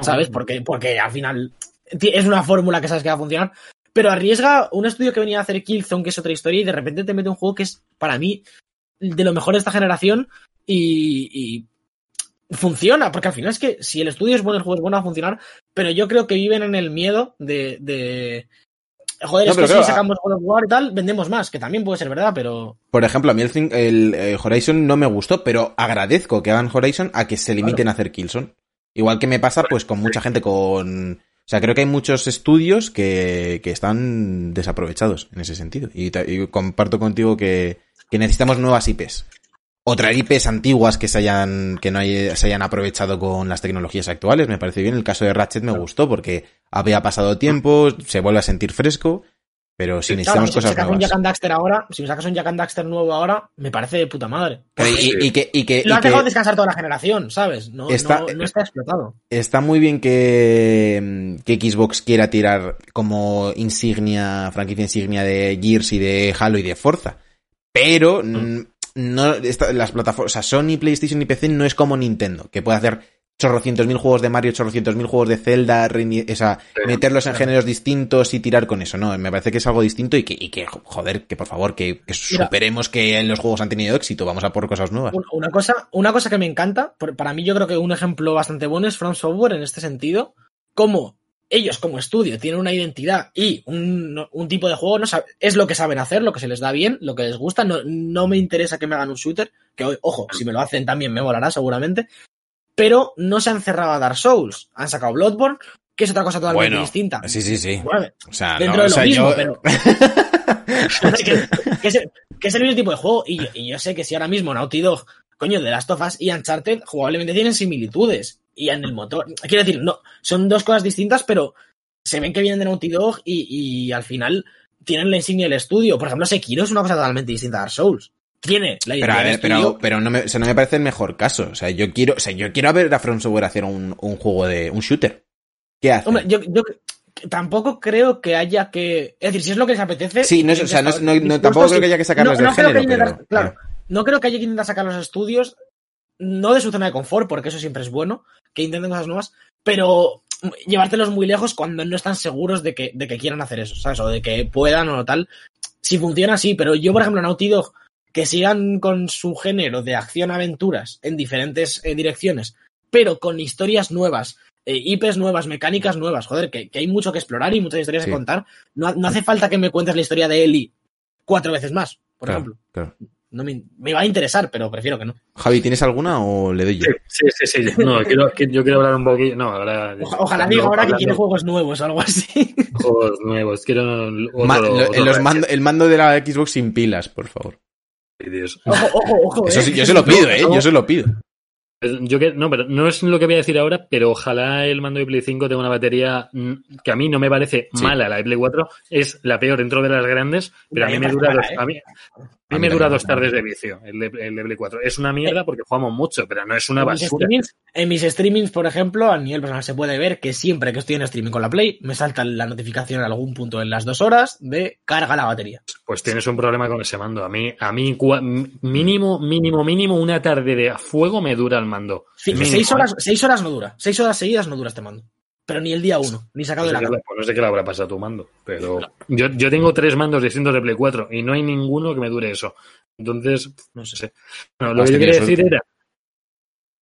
¿Sabes? Porque, porque al final es una fórmula que sabes que va a funcionar. Pero arriesga un estudio que venía a hacer Killzone, que es otra historia, y de repente te mete un juego que es, para mí, de lo mejor de esta generación y, y funciona, porque al final es que si el estudio es bueno, el juego es bueno, va a funcionar, pero yo creo que viven en el miedo de... de... Joder, No, es que claro, si sacamos God of War y tal, vendemos más, que también puede ser verdad, pero... Por ejemplo, a mí el, el, eh, Horizon no me gustó, pero agradezco que hagan Horizon a que se limiten a hacer Killzone. Igual que me pasa pues con mucha gente con... O sea, creo que hay muchos estudios que, que están desaprovechados en ese sentido. Y, comparto contigo que, que necesitamos nuevas IPs. O traer IPs antiguas que se hayan, que no hay- se hayan aprovechado con las tecnologías actuales. Me parece bien. El caso de Ratchet me gustó porque había pasado tiempo, se vuelve a sentir fresco. Pero si Claro, necesitamos si me cosas sacas un. Jack and Daxter ahora, si me sacas un Jack and Daxter nuevo ahora, me parece de puta madre. Pero y, y- y que, y que, Lo y has que- dejado descansar toda la generación, ¿sabes? No, Está- no, no está explotado. Está muy bien que, que Xbox quiera tirar como insignia, franquicia insignia de Gears y de Halo y de Forza. Pero mm, no esta- las plataformas, o sea, Sony, PlayStation y PC no es como Nintendo, que puede hacer chorrocientos mil juegos de Mario, chorrocientos mil juegos de Zelda, reini- o sea, Sí. meterlos en géneros distintos y tirar con eso, ¿no? Me parece que es algo distinto y que, y que joder, que por favor, que, que Mira. superemos que los juegos han tenido éxito, vamos a por cosas nuevas. Un- Una cosa, una cosa que me encanta, para mí yo creo que un ejemplo bastante bueno es From Software en este sentido, como ellos como estudio tienen una identidad y un, un tipo de juego, no sab- es lo que saben hacer, lo que se les da bien, lo que les gusta, no, no me interesa que me hagan un shooter, que hoy, ojo, si me lo hacen también me molará seguramente, pero no se han cerrado a Dark Souls, han sacado Bloodborne, que es otra cosa totalmente Bueno, distinta. sí, sí, sí. Bueno, O sea, dentro no, de o lo sea, mismo, yo- pero... <laughs> que, que es, el- que es el mismo tipo de juego. Y, yo- y yo sé que si ahora mismo Naughty Dog, coño, de Last of Us y Uncharted, jugablemente tienen similitudes. Y en el motor. Quiero decir, no, son dos cosas distintas, pero se ven que vienen de Naughty Dog y, y al final tienen la insignia del estudio. Por ejemplo, Sekiro es una cosa totalmente distinta a Dark Souls. Tiene la Pero identidad a ver, pero, pero no me, o sea, no me parece el mejor caso. O sea, yo quiero, o sea, yo quiero ver a From Software hacer un, un juego de, un shooter. ¿Qué hace? Hombre, yo, yo tampoco creo que haya que. Es decir, si es lo que les apetece. sí, no es, o sea, no, no- tampoco creo sí. que haya que sacarlos del género, que pero, dar- claro, no creo que haya que intentar sacar los estudios, no de su zona de confort, porque eso siempre es bueno, que intenten cosas nuevas, pero llevártelos muy lejos cuando no están seguros de que, de que quieran hacer eso, ¿sabes? O de que puedan o tal. Si funciona así, pero yo, por ejemplo, Naughty Dog, que sigan con su género de acción-aventuras en diferentes eh, direcciones, pero con historias nuevas, eh, IPs nuevas, mecánicas nuevas, joder, que, que hay mucho que explorar y muchas historias Sí. que contar. No, ha- no hace falta que me cuentes la historia de Ellie cuatro veces más, por Claro, ejemplo. claro. No me, me va a interesar, pero prefiero que no. Javi, ¿tienes alguna o le doy yo? Sí, sí, sí. sí. No, quiero, <laughs> yo quiero hablar un poquito. No, ahora. Oja- ojalá no, diga ahora que quiere juegos nuevos o algo así. Juegos nuevos. Quiero. Otro, Ma- lo- otro los Ratchet. mando- el mando de la Xbox sin pilas, por favor. Dios. Ojo, ojo, ojo. Eso eh. sí, yo se lo pido, ¿eh? Yo se lo pido. Yo que, no, pero no es lo que voy a decir ahora, pero ojalá el mando de Play 5 tenga una batería mm, que a mí no me parece Sí. mala, la de Play 4 es la peor dentro de las grandes, pero a mí me dura dos, a mí, a mí me dura dos tardes de vicio el de, el de Play 4. Es una mierda porque jugamos mucho, pero no es una en basura. streamings, en mis streamings, por ejemplo, a nivel personal se puede ver que siempre que estoy en streaming con la Play, me salta la notificación en algún punto en las dos horas de carga la batería. Pues tienes un problema con ese mando. A mí, a mí cua- mínimo, mínimo, mínimo una tarde de fuego me dura el mando. Sí, Mínimo, seis, ¿eh? horas, seis horas no dura. Seis horas seguidas no dura este mando. Pero ni el día uno, ni sacado No de sé, la pues no sé qué le habrá pasado a tu mando, pero yo, yo tengo tres mandos distintos de Play 4 y no hay ninguno que me dure eso. Entonces, no sé. Bueno, lo que yo quería decir era,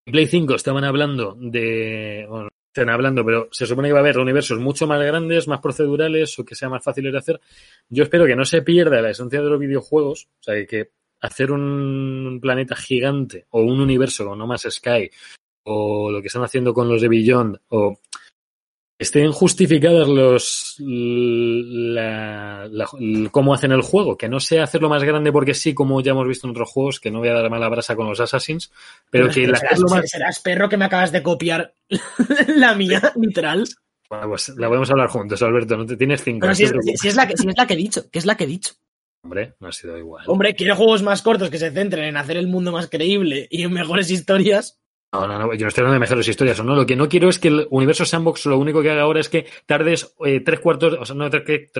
en Play 5 estaban hablando de, bueno, están hablando, pero se supone que va a haber universos mucho más grandes, más procedurales o que sea más fáciles de hacer. Yo espero que no se pierda la esencia de los videojuegos, o sea, que hacer un planeta gigante o un universo como No Más Sky o lo que están haciendo con los de Beyond o estén justificadas los la, la- cómo hacen el juego, que no sea hacerlo más grande porque sí, como ya hemos visto en otros juegos, que no voy a dar mala brasa con los Assassins, pero que el serás, más serás perro que me acabas de copiar <laughs> la mía, literal. Bueno, pues la podemos hablar juntos, Alberto, no te tienes cinco. Es, si es la que, si es la que he dicho, que es la que he dicho. Hombre, no ha sido igual. Hombre, quiero juegos más cortos que se centren en hacer el mundo más creíble y en mejores historias. No, no, no, yo no estoy hablando de mejores historias o no. Lo que no quiero es que el universo Sandbox lo único que haga ahora es que tardes eh, tres cuartos, o sea, no, tres,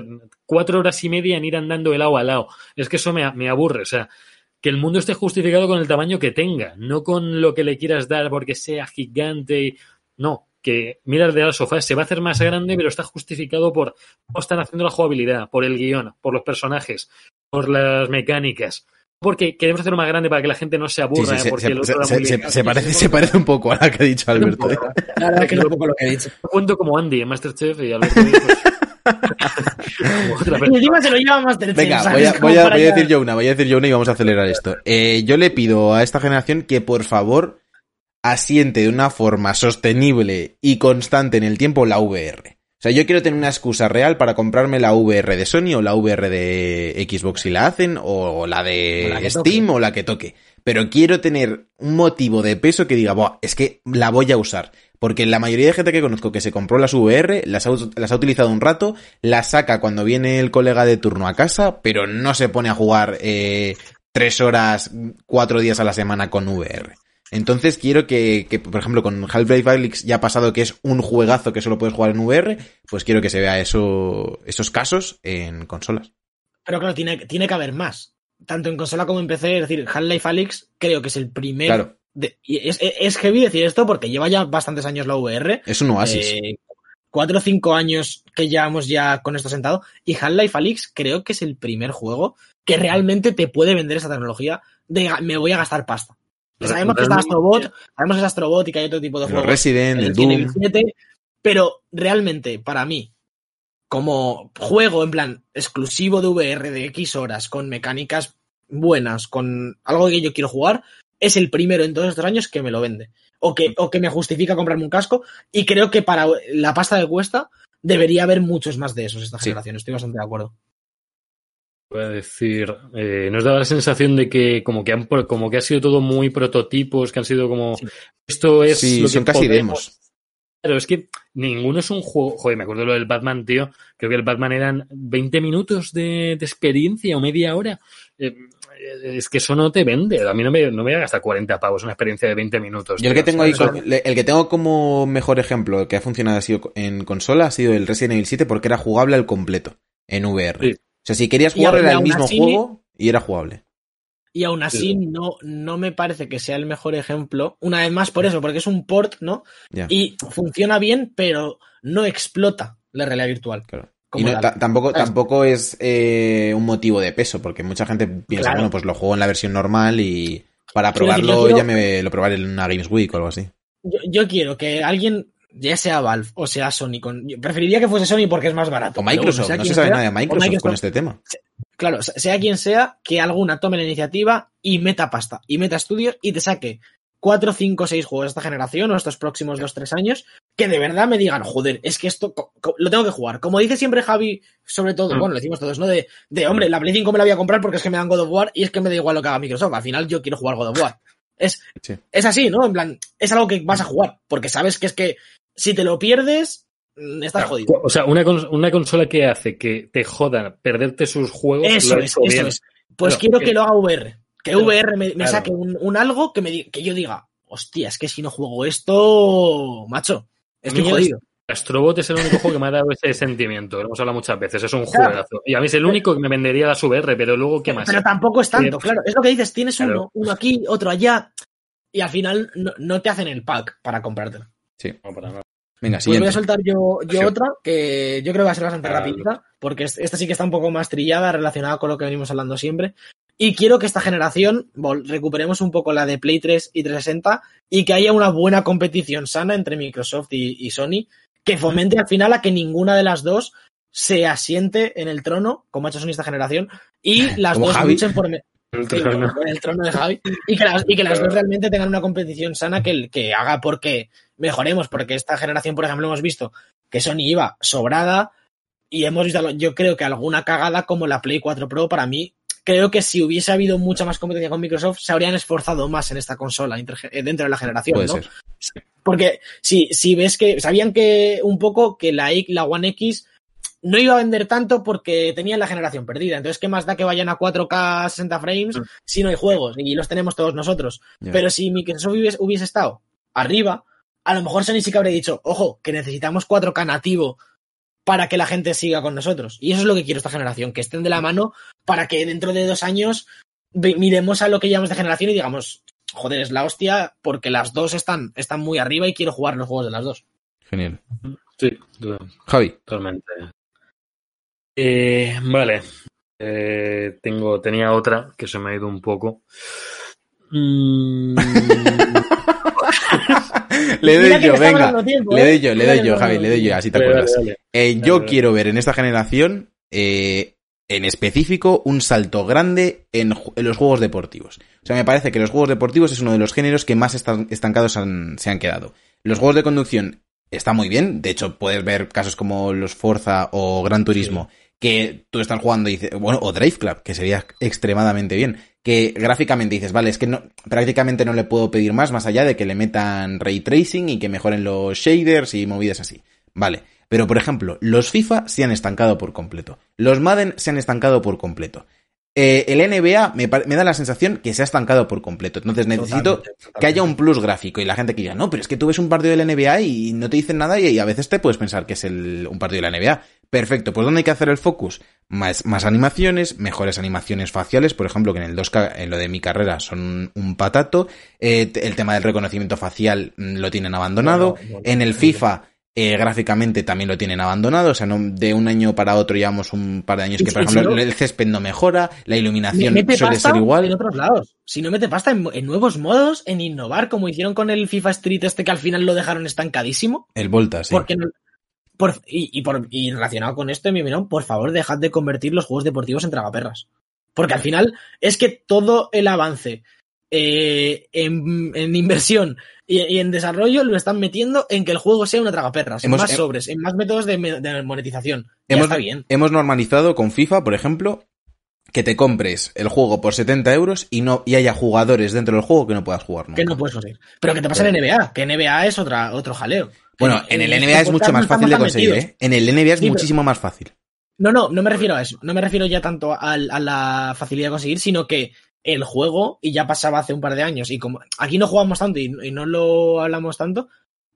cuatro horas y media en ir andando de lado a lado. Es que eso me, me aburre, o sea, que el mundo esté justificado con el tamaño que tenga, no con lo que le quieras dar porque sea gigante. y- No, que mira el de las sofás, se va a hacer más grande, pero está justificado por cómo están haciendo la jugabilidad, por el guion, por los personajes, por las mecánicas. porque queremos hacerlo más grande para que la gente no se aburra. Sí, sí, porque se, el otro era se- muy se- lineal. se parece, se parece un poco a la que ha dicho Alberto. ¿eh? La verdad que es un poco lo que he dicho. Cuento como Andy en Masterchef y Alberto pues, <laughs> Y encima se lo lleva. Venga, voy a, voy a- voy a decir yo una, voy a decir yo una y vamos a acelerar esto. Eh, yo le pido a esta generación que por favor asiente de una forma sostenible y constante en el tiempo la VR. O sea, yo quiero tener una excusa real para comprarme la VR de Sony o la VR de Xbox si la hacen, o la de O la Steam o la que toque. Pero quiero tener un motivo de peso que diga, Buah, es que la voy a usar. Porque la mayoría de gente que conozco que se compró las VR, las ha, las ha utilizado un rato, las saca cuando viene el colega de turno a casa, pero no se pone a jugar eh, tres horas, cuatro días a la semana con VR. Entonces quiero que, que, por ejemplo, con Half-Life Alyx ya ha pasado que es un juegazo que solo puedes jugar en VR, pues quiero que se vea eso, esos casos en consolas. Pero claro, tiene, tiene que haber más. Tanto en consola como en PC. Es decir, Half-Life Alyx creo que es el primer. Claro, de- y es, es- heavy decir esto porque lleva ya bastantes años la VR. es un oasis. Eh, cuatro o cinco años que llevamos ya con esto sentado. Y Half-Life Alyx creo que es el primer juego que realmente te puede vender esa tecnología de me voy a gastar pasta. Sabemos que está Astrobot, sabemos que es Astrobot y que hay otro tipo de juegos. Resident, el Doom. 7, pero realmente, para mí, como juego en plan exclusivo de VR de X horas, con mecánicas buenas, con algo que yo quiero jugar, es el primero en todos estos años que me lo vende. O que, o que me justifica comprarme un casco. Y creo que para la pasta que cuesta, debería haber muchos más de esos esta Sí. generación. Estoy bastante de acuerdo. Voy a decir, eh, nos daba la sensación de que como que han como que ha sido todo muy prototipos, que han sido como Sí. esto es Sí, lo que son casi podemos- demos. Claro, es que ninguno es un juego. Joder, me acuerdo lo del Batman, tío. Creo que el Batman eran 20 minutos de, de experiencia o media hora. Eh, es que eso no te vende. A mí no me, no me voy a gastar 40 pavos una experiencia de 20 minutos. Yo el tío. que tengo el que tengo como mejor ejemplo que ha funcionado así en consola ha sido el Resident Evil 7 porque era jugable al completo en VR. Sí. O sea, si querías jugar era el mismo así- juego y era jugable. Y aún así, no, no me parece que sea el mejor ejemplo. Una vez más por eso, porque es un port, ¿no? Y funciona bien, pero no explota la realidad virtual. Claro. Y no, tampoco, tampoco es eh, un motivo de peso, porque mucha gente piensa, Claro. bueno, pues lo juego en la versión normal y para probarlo quiero- ya me lo probaré en una Games Week o algo así. Yo, yo quiero que alguien, ya sea Valve o sea Sony, con, yo preferiría que fuese Sony porque es más barato. O bueno, Microsoft, no se sabe sea, nada de Microsoft, con este tema. Claro, sea quien sea, que alguna tome la iniciativa y meta pasta, y meta estudios y te saque 4, 5, 6 juegos de esta generación o estos próximos 2, 3 años que de verdad me digan, joder, es que esto lo tengo que jugar. Como dice siempre Javi, sobre todo, Mm. bueno, lo decimos todos, ¿no? De, de, hombre, la Play 5 me la voy a comprar porque es que me dan God of War y es que me da igual lo que haga Microsoft. Al final yo quiero jugar God of War. Es, Sí. es así, ¿no? En plan, es algo que vas a jugar porque sabes que es que si te lo pierdes, mm, estás jodido. O sea, una, cons- una consola que hace que te jodan perderte sus juegos. Eso es, eso bien. es. Pues Claro, quiero que- que lo haga VR. Que Claro, VR me, me claro. saque un, un algo que, me, que yo diga, hostia, es que si no juego esto, macho, estoy jodido. Astrobot es el único juego que me ha dado ese sentimiento. Lo hemos hablado muchas veces. Es un Claro. juegazo. Y a mí es el único que me vendería la VR, pero luego, ¿qué más? Pero tampoco es tanto, Sí. claro. Es lo que dices, tienes Claro. uno, uno aquí, otro allá, y al final no, no te hacen el pack para comprártelo. Sí. No, para nada. Venga, Pues voy a soltar yo, yo Sí. otra, que yo creo que va a ser bastante Claro. rapidita, porque es- esta sí que está un poco más trillada, relacionada con lo que venimos hablando siempre. Y quiero que esta generación vol- recuperemos un poco la de Play 3 y 360 y que haya una buena competición sana entre Microsoft y, y Sony, que fomente al final a que ninguna de las dos se asiente en el trono, como ha hecho Sony esta generación, y <laughs> las Como dos Javi. luchen por, me- El Sí, trono. con el trono de Javi. Y que las, y que las Claro. dos realmente tengan una competición sana que, que haga porque mejoremos, porque esta generación, por ejemplo, hemos visto que Sony iba sobrada y hemos visto, yo creo que alguna cagada como la Play 4 Pro, para mí, creo que si hubiese habido mucha más competencia con Microsoft, se habrían esforzado más en esta consola eh, dentro de la generación, Puede ¿no? ser. Porque si, si ves que sabían que un poco que la, la One X no iba a vender tanto porque tenían la generación perdida. Entonces, ¿qué más da que vayan a 4K 60 frames Mm. si no hay juegos? Y los tenemos todos nosotros. Pero si Microsoft hubiese, hubiese estado arriba, a lo mejor Sony sí que habría dicho, ojo, que necesitamos 4K nativo para que la gente siga con nosotros. Y eso es lo que quiero esta generación, que estén de la mano para que dentro de dos años miremos a lo que llamamos de generación y digamos, joder, es la hostia porque las dos están, están muy arriba y quiero jugar los juegos de las dos. Genial. Sí, Javi. totalmente. Eh, vale. Eh, tengo, tenía otra que se me ha ido un poco. Mm, <laughs> le doy yo, venga. Le ¿eh? doy yo, le doy yo, Javi, le doy yo, así te Dale, acuerdas. dale, dale. Eh, yo quiero ver en esta generación, eh, en específico, un salto grande en, los juegos deportivos. O sea, me parece que los juegos deportivos es uno de los géneros que más estan- estancados han- se han quedado. Los juegos de conducción está muy bien. De hecho, puedes ver casos como los Forza o Gran Turismo, que tú estás jugando y dices, bueno, o Drive Club, que sería extremadamente bien. Que gráficamente dices, vale, es que no, prácticamente no le puedo pedir más, más allá de que le metan ray tracing y que mejoren los shaders y movidas así. Vale. Pero, por ejemplo, los FIFA se han estancado por completo. Los Madden se han estancado por completo. Eh, el NBA me, da la sensación que se ha estancado por completo. Entonces necesito Totalmente, totalmente. que haya un plus gráfico y la gente que diga, no, pero es que tú ves un partido del NBA y no te dicen nada y, y a veces te puedes pensar que es el- un partido de la NBA. Perfecto, pues ¿dónde hay que hacer el focus? Más, más animaciones, mejores animaciones faciales, por ejemplo, que en el 2K, en lo de mi carrera, son un patato. Eh, el tema del reconocimiento facial mm, lo tienen abandonado. No, no, no, en el. FIFA, eh, gráficamente también lo tienen abandonado. O sea, no, de un año para otro llevamos un par de años que, por si ejemplo, no- el césped no mejora, la iluminación suele ser igual. en otros lados. Si no mete pasta en, en nuevos modos, en innovar, como hicieron con el FIFA Street este que al final lo dejaron estancadísimo. El Volta, sí. Porque no- por- y, y por, y relacionado con esto, en mi opinión, por favor, dejad de convertir los juegos deportivos en tragaperras. Porque al final es que todo el avance eh, en, en inversión y, y en desarrollo lo están metiendo en que el juego sea una tragaperras, en más sobres, en más métodos de, monetización. Ya Hemos, está bien. hemos normalizado con FIFA, por ejemplo, que te compres el juego por 70 euros y no y haya jugadores dentro del juego que no puedas jugar nunca. Que no puedes conseguir. Pero que te pasa en NBA, que NBA es otra, otro jaleo. Bueno, Que en el este NBA es mucho más fácil de conseguir. ¿eh? En el NBA es Sí, muchísimo más fácil. No, no, no me refiero a eso. No me refiero ya tanto a, la facilidad de conseguir, sino que el juego, y ya pasaba hace un par de años, y como aquí no jugamos tanto y, y no lo hablamos tanto,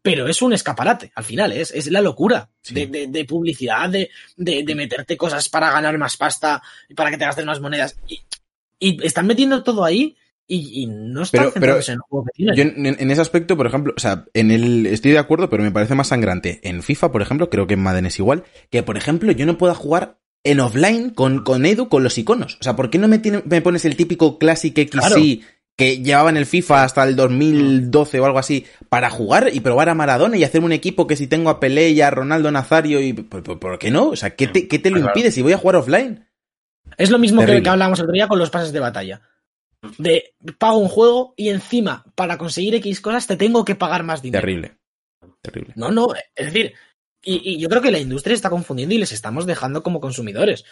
pero es un escaparate, al final, es, es la locura Sí. de, de- de publicidad, de meterte cosas para ganar más pasta, para que te gastes más monedas. Y, y están metiendo todo ahí y, y no están Pero- pero en el juego que. Yo en, en ese aspecto, por ejemplo, o sea, en el estoy de acuerdo, pero me parece más sangrante en FIFA, por ejemplo, creo que en Madden es igual, que por ejemplo yo no pueda jugar en offline con, con Edu con los iconos. O sea, ¿por qué no me, tiene- me pones el típico Classic XC Claro. que llevaba en el FIFA hasta el 2012 o algo así para jugar y probar a Maradona y hacerme un equipo que si tengo a Pelé y a Ronaldo Nazario y ¿por, por- por qué no? O sea, ¿qué te, qué te lo impide si voy a jugar offline? Es lo mismo que, que hablábamos el otro día con los pases de batalla. De pago un juego y encima, para conseguir X cosas, te tengo que pagar más dinero. Terrible. Terrible. No, no, es decir, y, y yo creo que la industria está confundiendo y les estamos dejando como consumidores.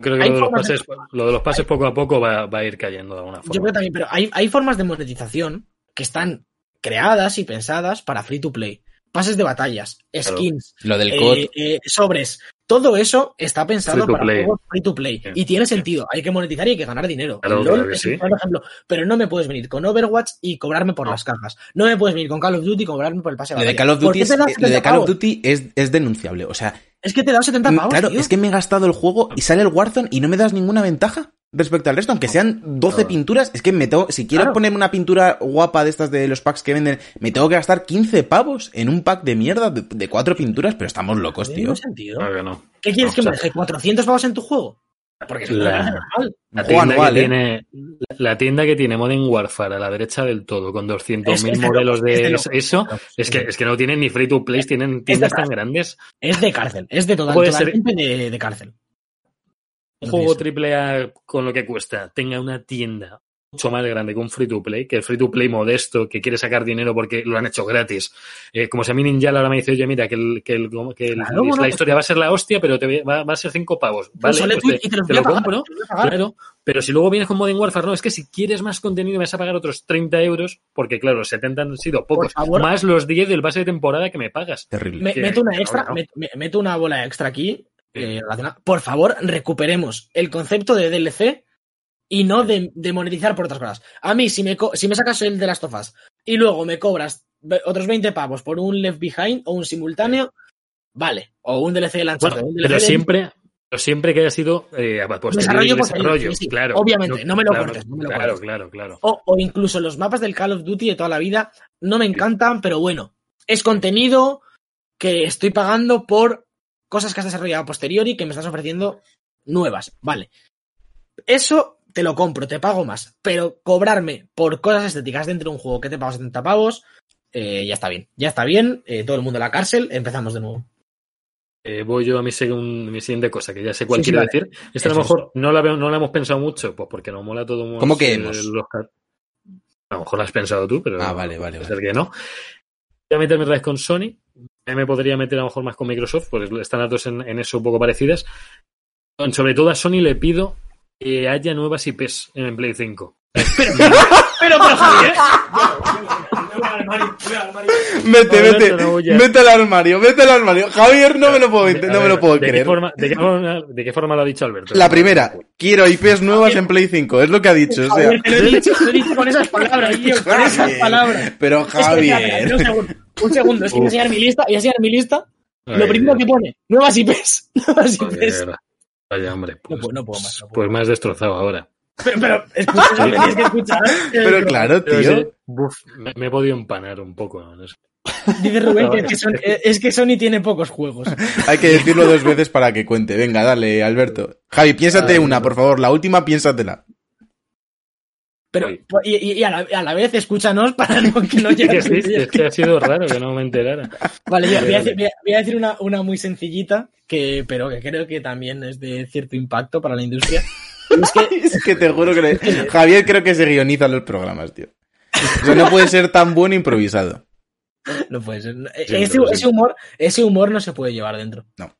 Creo que lo de, los de- pases, lo de los pases poco a poco va, va a ir cayendo de alguna forma. Yo creo también, pero hay, hay formas de monetización que están creadas y pensadas para free to play. Pases de batallas, skins, Lo del eh, COD, eh, sobres. Todo eso está pensado para play. juegos free to play. Y tiene sentido. Hay que monetizar y hay que ganar dinero. Claro, El LOL claro que es sí. un ejemplo. Pero no me puedes venir con Overwatch y cobrarme por No. las cajas. No me puedes venir con Call of Duty y cobrarme por el pase de lo de batalla. Call of ¿Por Duty, es, lo de 70 Call of? Duty es, es denunciable. O sea, Es que te da 70 pavos, claro, tío. es que me he gastado el juego y sale el Warzone y no me das ninguna ventaja respecto al resto, aunque sean 12 Claro. pinturas, es que me tengo, si quiero Claro. ponerme una pintura guapa de estas de los packs que venden, me tengo que gastar 15 pavos en un pack de mierda de, de cuatro pinturas, pero estamos locos, No tiene tío. ningún sentido. Claro que no. ¿Qué quieres No, que o me deje 400 pavos en tu juego? Porque eso La-. La tienda, anual, que ¿eh? tiene, la tienda que tiene Modern Warfare a la derecha del todo, con 200.000 Es- es de modelos es de eso, es que, es que no tienen ni free to play, tienen tiendas tan grandes. Es de cárcel. Es de total, Puede ser- de cárcel. Un juego triple A con lo que cuesta tenga una tienda mucho más grande que un free to play, que el free to play modesto, que quiere sacar dinero porque lo han hecho gratis. Eh, como si a mí Ninja ahora me dice, oye, mira, que, el, que, el, que el- Claro, bueno, la historia va a ser la hostia, pero te va, va a ser cinco pavos. Vale, pues te, y te lo te voy a lo pagar, compro. Claro, pero si luego vienes con Modern Warfare, no, es que si quieres más contenido me vas a pagar otros 30 euros, porque claro, los 70 han sido pocos, más los 10 del base de temporada que me pagas. Terrible. Me- que- meto una extra, no, no. meto una bola extra aquí. Eh. Por favor, recuperemos el concepto de DLC y no de, de monetizar por otras cosas. A mí, si me, si me sacas el de las tofas y luego me cobras otros 20 pavos por un Left Behind o un simultáneo, vale. O un DLC de Bueno, DLC pero de- siempre, pero siempre que haya sido eh, posteriori Desarrollo desarrollo, sí, sí. claro. Obviamente, no me lo claro, cortes, no me lo claro, cortes. claro, claro. O, o incluso los mapas del Call of Duty de toda la vida no me encantan, pero bueno, es contenido que estoy pagando por cosas que has desarrollado a posteriori que me estás ofreciendo nuevas, vale. Eso te lo compro, te pago más, pero cobrarme por cosas estéticas dentro de un juego que te pago 70 pavos, eh, ya está bien. Ya está bien, eh, todo el mundo a la cárcel, empezamos de nuevo. Eh, voy yo a mi, segun- mi siguiente cosa, que ya sé cuál Sí, sí, quiero vale. decir. Esta a lo mejor no la, veo- no la hemos pensado mucho, pues porque nos mola todo. ¿Cómo que hemos? los A lo mejor la has pensado tú, pero Ah, vale, vale, vale. que no. Voy a meterme otra vez con Sony. Me podría meter a lo mejor más con Microsoft, porque están las dos en, en eso un poco parecidas. Sobre todo a Sony le pido que haya nuevas IPs en Play 5. Pero, pero Javier. Mete, Alberto, mete, no huyas. mete al armario, mete al armario. Javier, no me lo puedo, no me lo puedo ¿de qué creer. forma- de, qué forma, ¿De qué forma lo ha dicho Alberto? La primera, quiero IPs nuevas en Play 5, es lo que ha dicho, o sea. Javier, te lo he dicho, te lo he dicho con esas palabras, tío, con esas Javier, palabras. Pero Javier. Un segundo, es que voy a enseñar mi lista, voy a enseñar mi lista. Ay, Lo primero Dios. que pone, nuevas IPs. <laughs> Nuevas IPs. Vaya, hombre. No Pues, puedo, no puedo más. no puedo. pues me has destrozado ahora. Pero, pero, escucha, que escuchar. <laughs> Pero claro, Pero tío. sí, buf, me, me he podido empanar un poco. no sé. Dice Rubén que, es que Sony, <laughs> es que Sony tiene pocos juegos. Hay que decirlo dos veces para que cuente. Venga, dale, Alberto. Javi, piénsate Ay, una, por favor. La última, piénsatela. Pero, y, y- y a, la, a la vez, escúchanos <laughs> para no, que no llegue que, sí, es que ha <laughs> sido raro que no me enterara. Vale, yo voy a Vale. decir, voy a- decir una, una muy sencillita, que, pero que creo que también es de cierto impacto para la industria. <laughs> Es que Es que te juro que le- Javier creo que se guioniza los programas, tío. O sea, no puede ser tan bueno improvisado. no puede ser. Sí, ese, sí. ese humor, ese humor no se puede llevar dentro. No.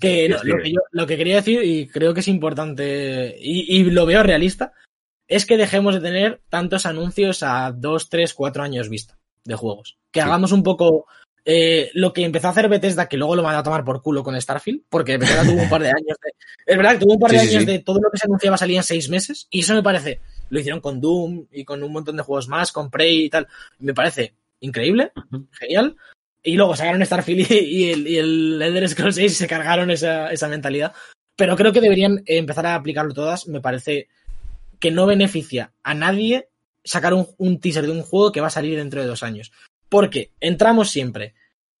que no, Sí, lo, sí. que yo, lo que quería decir, y creo que es importante, y, y lo veo realista, es que dejemos de tener tantos anuncios a dos, tres, cuatro años vista de juegos. Que Sí. hagamos un poco eh, lo que empezó a hacer Bethesda, que luego lo van a tomar por culo con Starfield, porque Bethesda tuvo un par de años de. Es verdad que tuvo un par de Sí, años sí. de todo lo que se anunciaba salía en seis meses, y eso me parece. Lo hicieron con Doom y con un montón de juegos más, con Prey y tal. Me parece increíble, genial. Y luego sacaron Starfield y, y el, y el Elder Scrolls 6 y se cargaron esa, esa mentalidad. Pero creo que deberían empezar a aplicarlo todas. Me parece que no beneficia a nadie sacar un, un teaser de un juego que va a salir dentro de dos años. Porque entramos siempre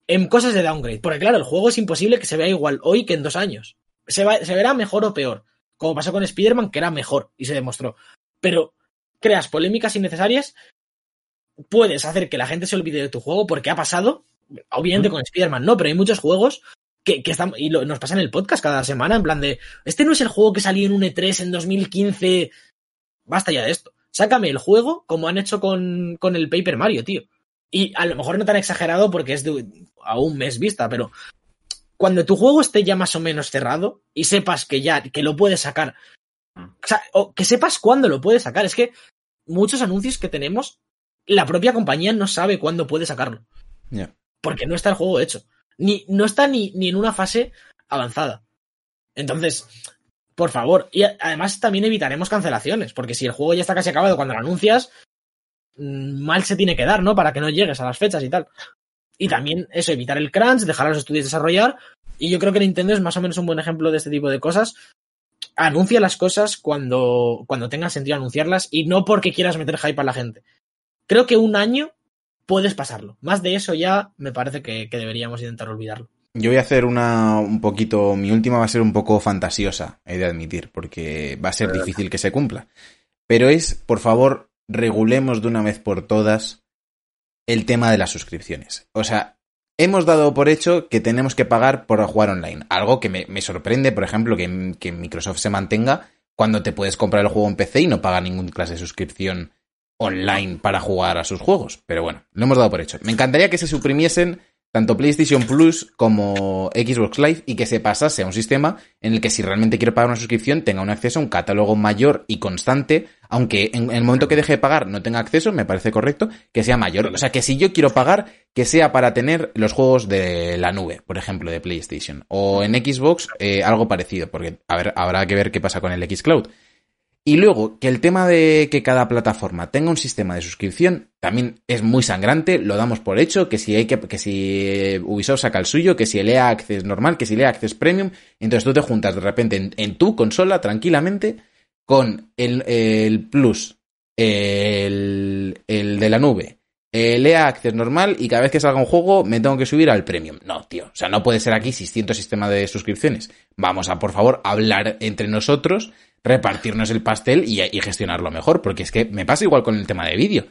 en cosas de downgrade. Porque claro, el juego es imposible que se vea igual hoy que en dos años. Se, va- se verá mejor o peor. Como pasó con Spider-Man, que era mejor y se demostró. Pero creas polémicas innecesarias, puedes hacer que la gente se olvide de tu juego porque ha pasado. Obviamente con Spider-Man no, pero hay muchos juegos que, que están. Y lo- nos pasa en el podcast cada semana, en plan de. Este no es el juego que salió en un E3 en 2015. Basta ya de esto. Sácame el juego como han hecho con, con el Paper Mario, tío. Y a lo mejor no tan exagerado porque es de a un mes vista, pero cuando tu juego esté ya más o menos cerrado y sepas que ya que lo puedes sacar, o, sea, o que sepas cuándo lo puedes sacar. Es que muchos anuncios que tenemos, la propia compañía no sabe cuándo puede sacarlo, porque no está el juego hecho, ni no está ni, ni en una fase avanzada. Entonces, por favor, y además también evitaremos cancelaciones, porque si el juego ya está casi acabado cuando lo anuncias, mm, mal se tiene que dar, ¿no? Para que no llegues a las fechas y tal. Y también eso, evitar el crunch, dejar a los estudios desarrollar. Y yo creo que Nintendo es más o menos un buen ejemplo de este tipo de cosas. Anuncia las cosas cuando, cuando tenga sentido anunciarlas y no porque quieras meter hype a la gente. Creo que un año puedes pasarlo. Más de eso ya me parece que, que deberíamos intentar olvidarlo. Yo voy a hacer una un poquito, mi última va a ser un poco fantasiosa, he de admitir, porque va a ser difícil que se cumpla. Pero es, por favor, regulemos de una vez por todas el tema de las suscripciones. O sea, hemos dado por hecho que tenemos que pagar por jugar online. Algo que me, me sorprende, por ejemplo, que, que Microsoft se mantenga cuando te puedes comprar el juego en PC y no paga ningún clase de suscripción online para jugar a sus juegos. Pero bueno, lo hemos dado por hecho. Me encantaría que se suprimiesen tanto PlayStation Plus como Xbox Live y que se pasase a un sistema en el que si realmente quiero pagar una suscripción tenga un acceso a un catálogo mayor y constante, aunque en el momento que deje de pagar no tenga acceso, me parece correcto, que sea mayor. O sea, que si yo quiero pagar, que sea para tener los juegos de la nube, por ejemplo, de PlayStation. O en Xbox, eh, algo parecido, porque a ver, habrá que ver qué pasa con el Xcloud. Y luego, que el tema de que cada plataforma tenga un sistema de suscripción también es muy sangrante, lo damos por hecho, que si hay que, que si Ubisoft saca el suyo, que si el EA Access normal, que si el EA Access Premium, entonces tú te juntas de repente en, en tu consola tranquilamente con el, el Plus, el, el de la nube, eh, lea Access normal y cada vez que salga un juego me tengo que subir al Premium. No, tío. O sea, no puede ser aquí 600 sistema de suscripciones. Vamos a, por favor, hablar entre nosotros, repartirnos el pastel y, y gestionarlo mejor, porque es que me pasa igual con el tema de vídeo.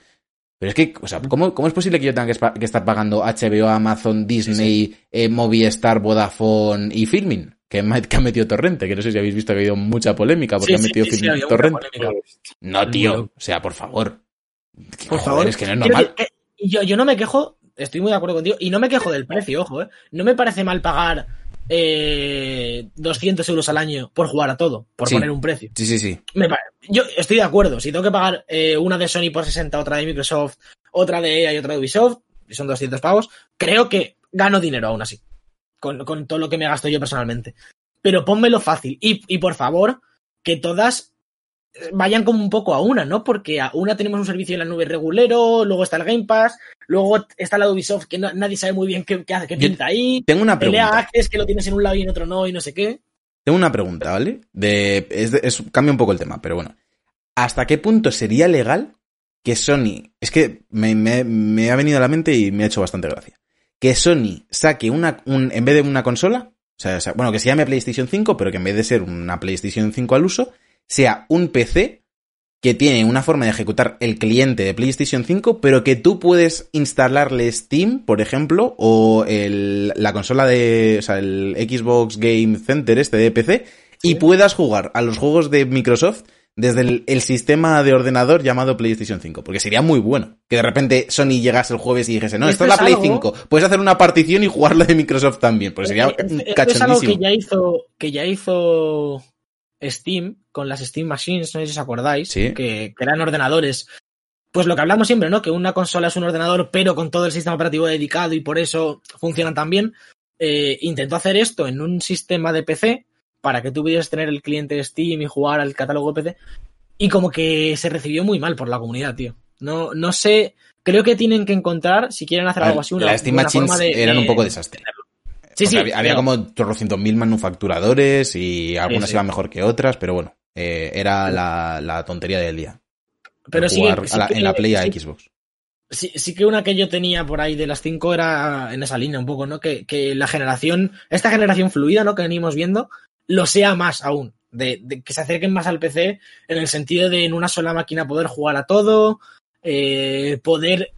Pero es que, o sea, ¿cómo, cómo es posible que yo tenga que, que estar pagando HBO, Amazon, Disney, Eh, Movistar, Vodafone y Filmin? Que, que ha metido Torrente, que no sé si habéis visto que ha habido mucha polémica porque Sí, ha metido sí, sí, Filmin Torrente. No, tío. O sea, por favor. Por Joder, favor. Es que no es normal. decir, eh, yo, yo no me quejo, estoy muy de acuerdo contigo, y no me quejo del precio, ojo, ¿eh? No me parece mal pagar eh, 200 euros al año por jugar a todo, por Sí. poner un precio. Sí, sí, sí. Me yo estoy de acuerdo, si tengo que pagar eh, una de Sony por 60, otra de Microsoft, otra de EA y otra de Ubisoft, y son 200 pavos, creo que gano dinero aún así, con, con todo lo que me gasto yo personalmente. Pero pónmelo fácil, y, y por favor, que todas vayan como un poco a una, ¿no? Porque a una tenemos un servicio en la nube regulero, luego está el Game Pass, luego está la Ubisoft que no- nadie sabe muy bien qué, qué hace, qué pinta ahí, Tengo una pregunta. Access que lo tienes en un lado y en otro no, y no sé qué. Tengo una pregunta, ¿vale? De, es de- es- cambia un poco el tema, pero bueno. ¿Hasta qué punto sería legal que Sony... Es que me, me- me ha venido a la mente y me ha hecho bastante gracia. Que Sony saque una... Un, en vez de una consola, o sea, o sea, bueno, que se llame PlayStation 5, pero que en vez de ser una PlayStation 5 al uso, sea un PC que tiene una forma de ejecutar el cliente de PlayStation 5, pero que tú puedes instalarle Steam, por ejemplo, o el- la consola de, o sea, el Xbox Game Center este de PC, y Sí. puedas jugar a los juegos de Microsoft desde el, el sistema de ordenador llamado PlayStation 5, porque sería muy bueno que de repente Sony llegase el jueves y dijese, no, esto Esto es la Play algo- 5, puedes hacer una partición y jugarlo de Microsoft también, pues sería Eh, eh, esto es algo que ya hizo que ya hizo Steam con las Steam Machines, no sé si os acordáis, Sí. que, que eran ordenadores. Pues lo que hablamos siempre, ¿no? Que una consola es un ordenador, pero con todo el sistema operativo dedicado y por eso funcionan tan bien. Eh, intentó hacer esto en un sistema de PC para que tú pudieras tener el cliente de Steam y jugar al catálogo de PC. Y como que se recibió muy mal por la comunidad, tío. No, no sé. Creo que tienen que encontrar, si quieren hacer algo así, una, Las Steam Machines forma de. eran un poco desastre. Sí, sí. Había, había como chorrocientos mil manufacturadores y algunas iban mejor que otras, pero bueno, eh, era la, la tontería del día. pero sí, la- que- en la Play a Xbox. Sí, sí que una que yo tenía por ahí de las cinco era en esa línea un poco, ¿no? Que, que la generación, esta generación fluida, ¿no? Que venimos viendo, lo sea más aún. De, de que se acerquen más al PC en el sentido de en una sola máquina poder jugar a todo, eh, poder,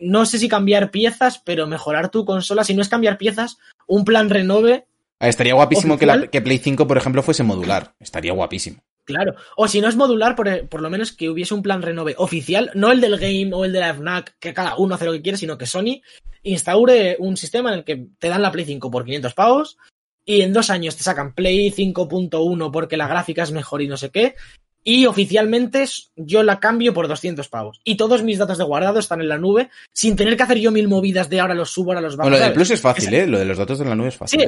no sé si cambiar piezas, pero mejorar tu consola. Si no es cambiar piezas, un plan renove, Ah, Estaría guapísimo que, la, que Play 5, por ejemplo, fuese modular. Estaría guapísimo. claro. O si no es modular, por, por lo menos que hubiese un plan renove oficial, no el del game o el de la FNAC, que cada uno hace lo que quiere, sino que Sony instaure un sistema en el que te dan la Play 5 por 500 pavos y en dos años te sacan Play 5.1 porque la gráfica es mejor y no sé qué. Y oficialmente yo la cambio por 200 pavos. Y todos mis datos de guardado están en la nube sin tener que hacer yo mil movidas de ahora los subo, ahora los bajo. Bueno, lo del. Plus es fácil, ¿eh? Lo de los datos de la nube es fácil. Sí,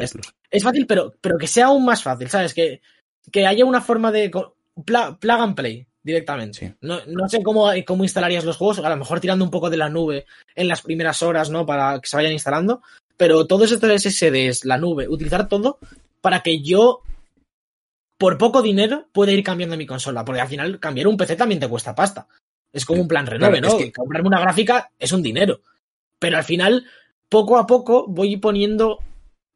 es- fácil, pero, pero que sea aún más fácil, ¿sabes? Que, que haya una forma de pla- plug and play directamente. Sí. No, no sé cómo, cómo instalarías los juegos, a lo mejor tirando un poco de la nube en las primeras horas, ¿no? Para que se vayan instalando. Pero todos estos SSDs, la nube, utilizar todo para que yo, por poco dinero, pueda ir cambiando mi consola. Porque al final, cambiar un PC también te cuesta pasta. Es como un plan renove, Claro, ¿no? es que- Comprarme una gráfica es un dinero. Pero al final, poco a poco, voy poniendo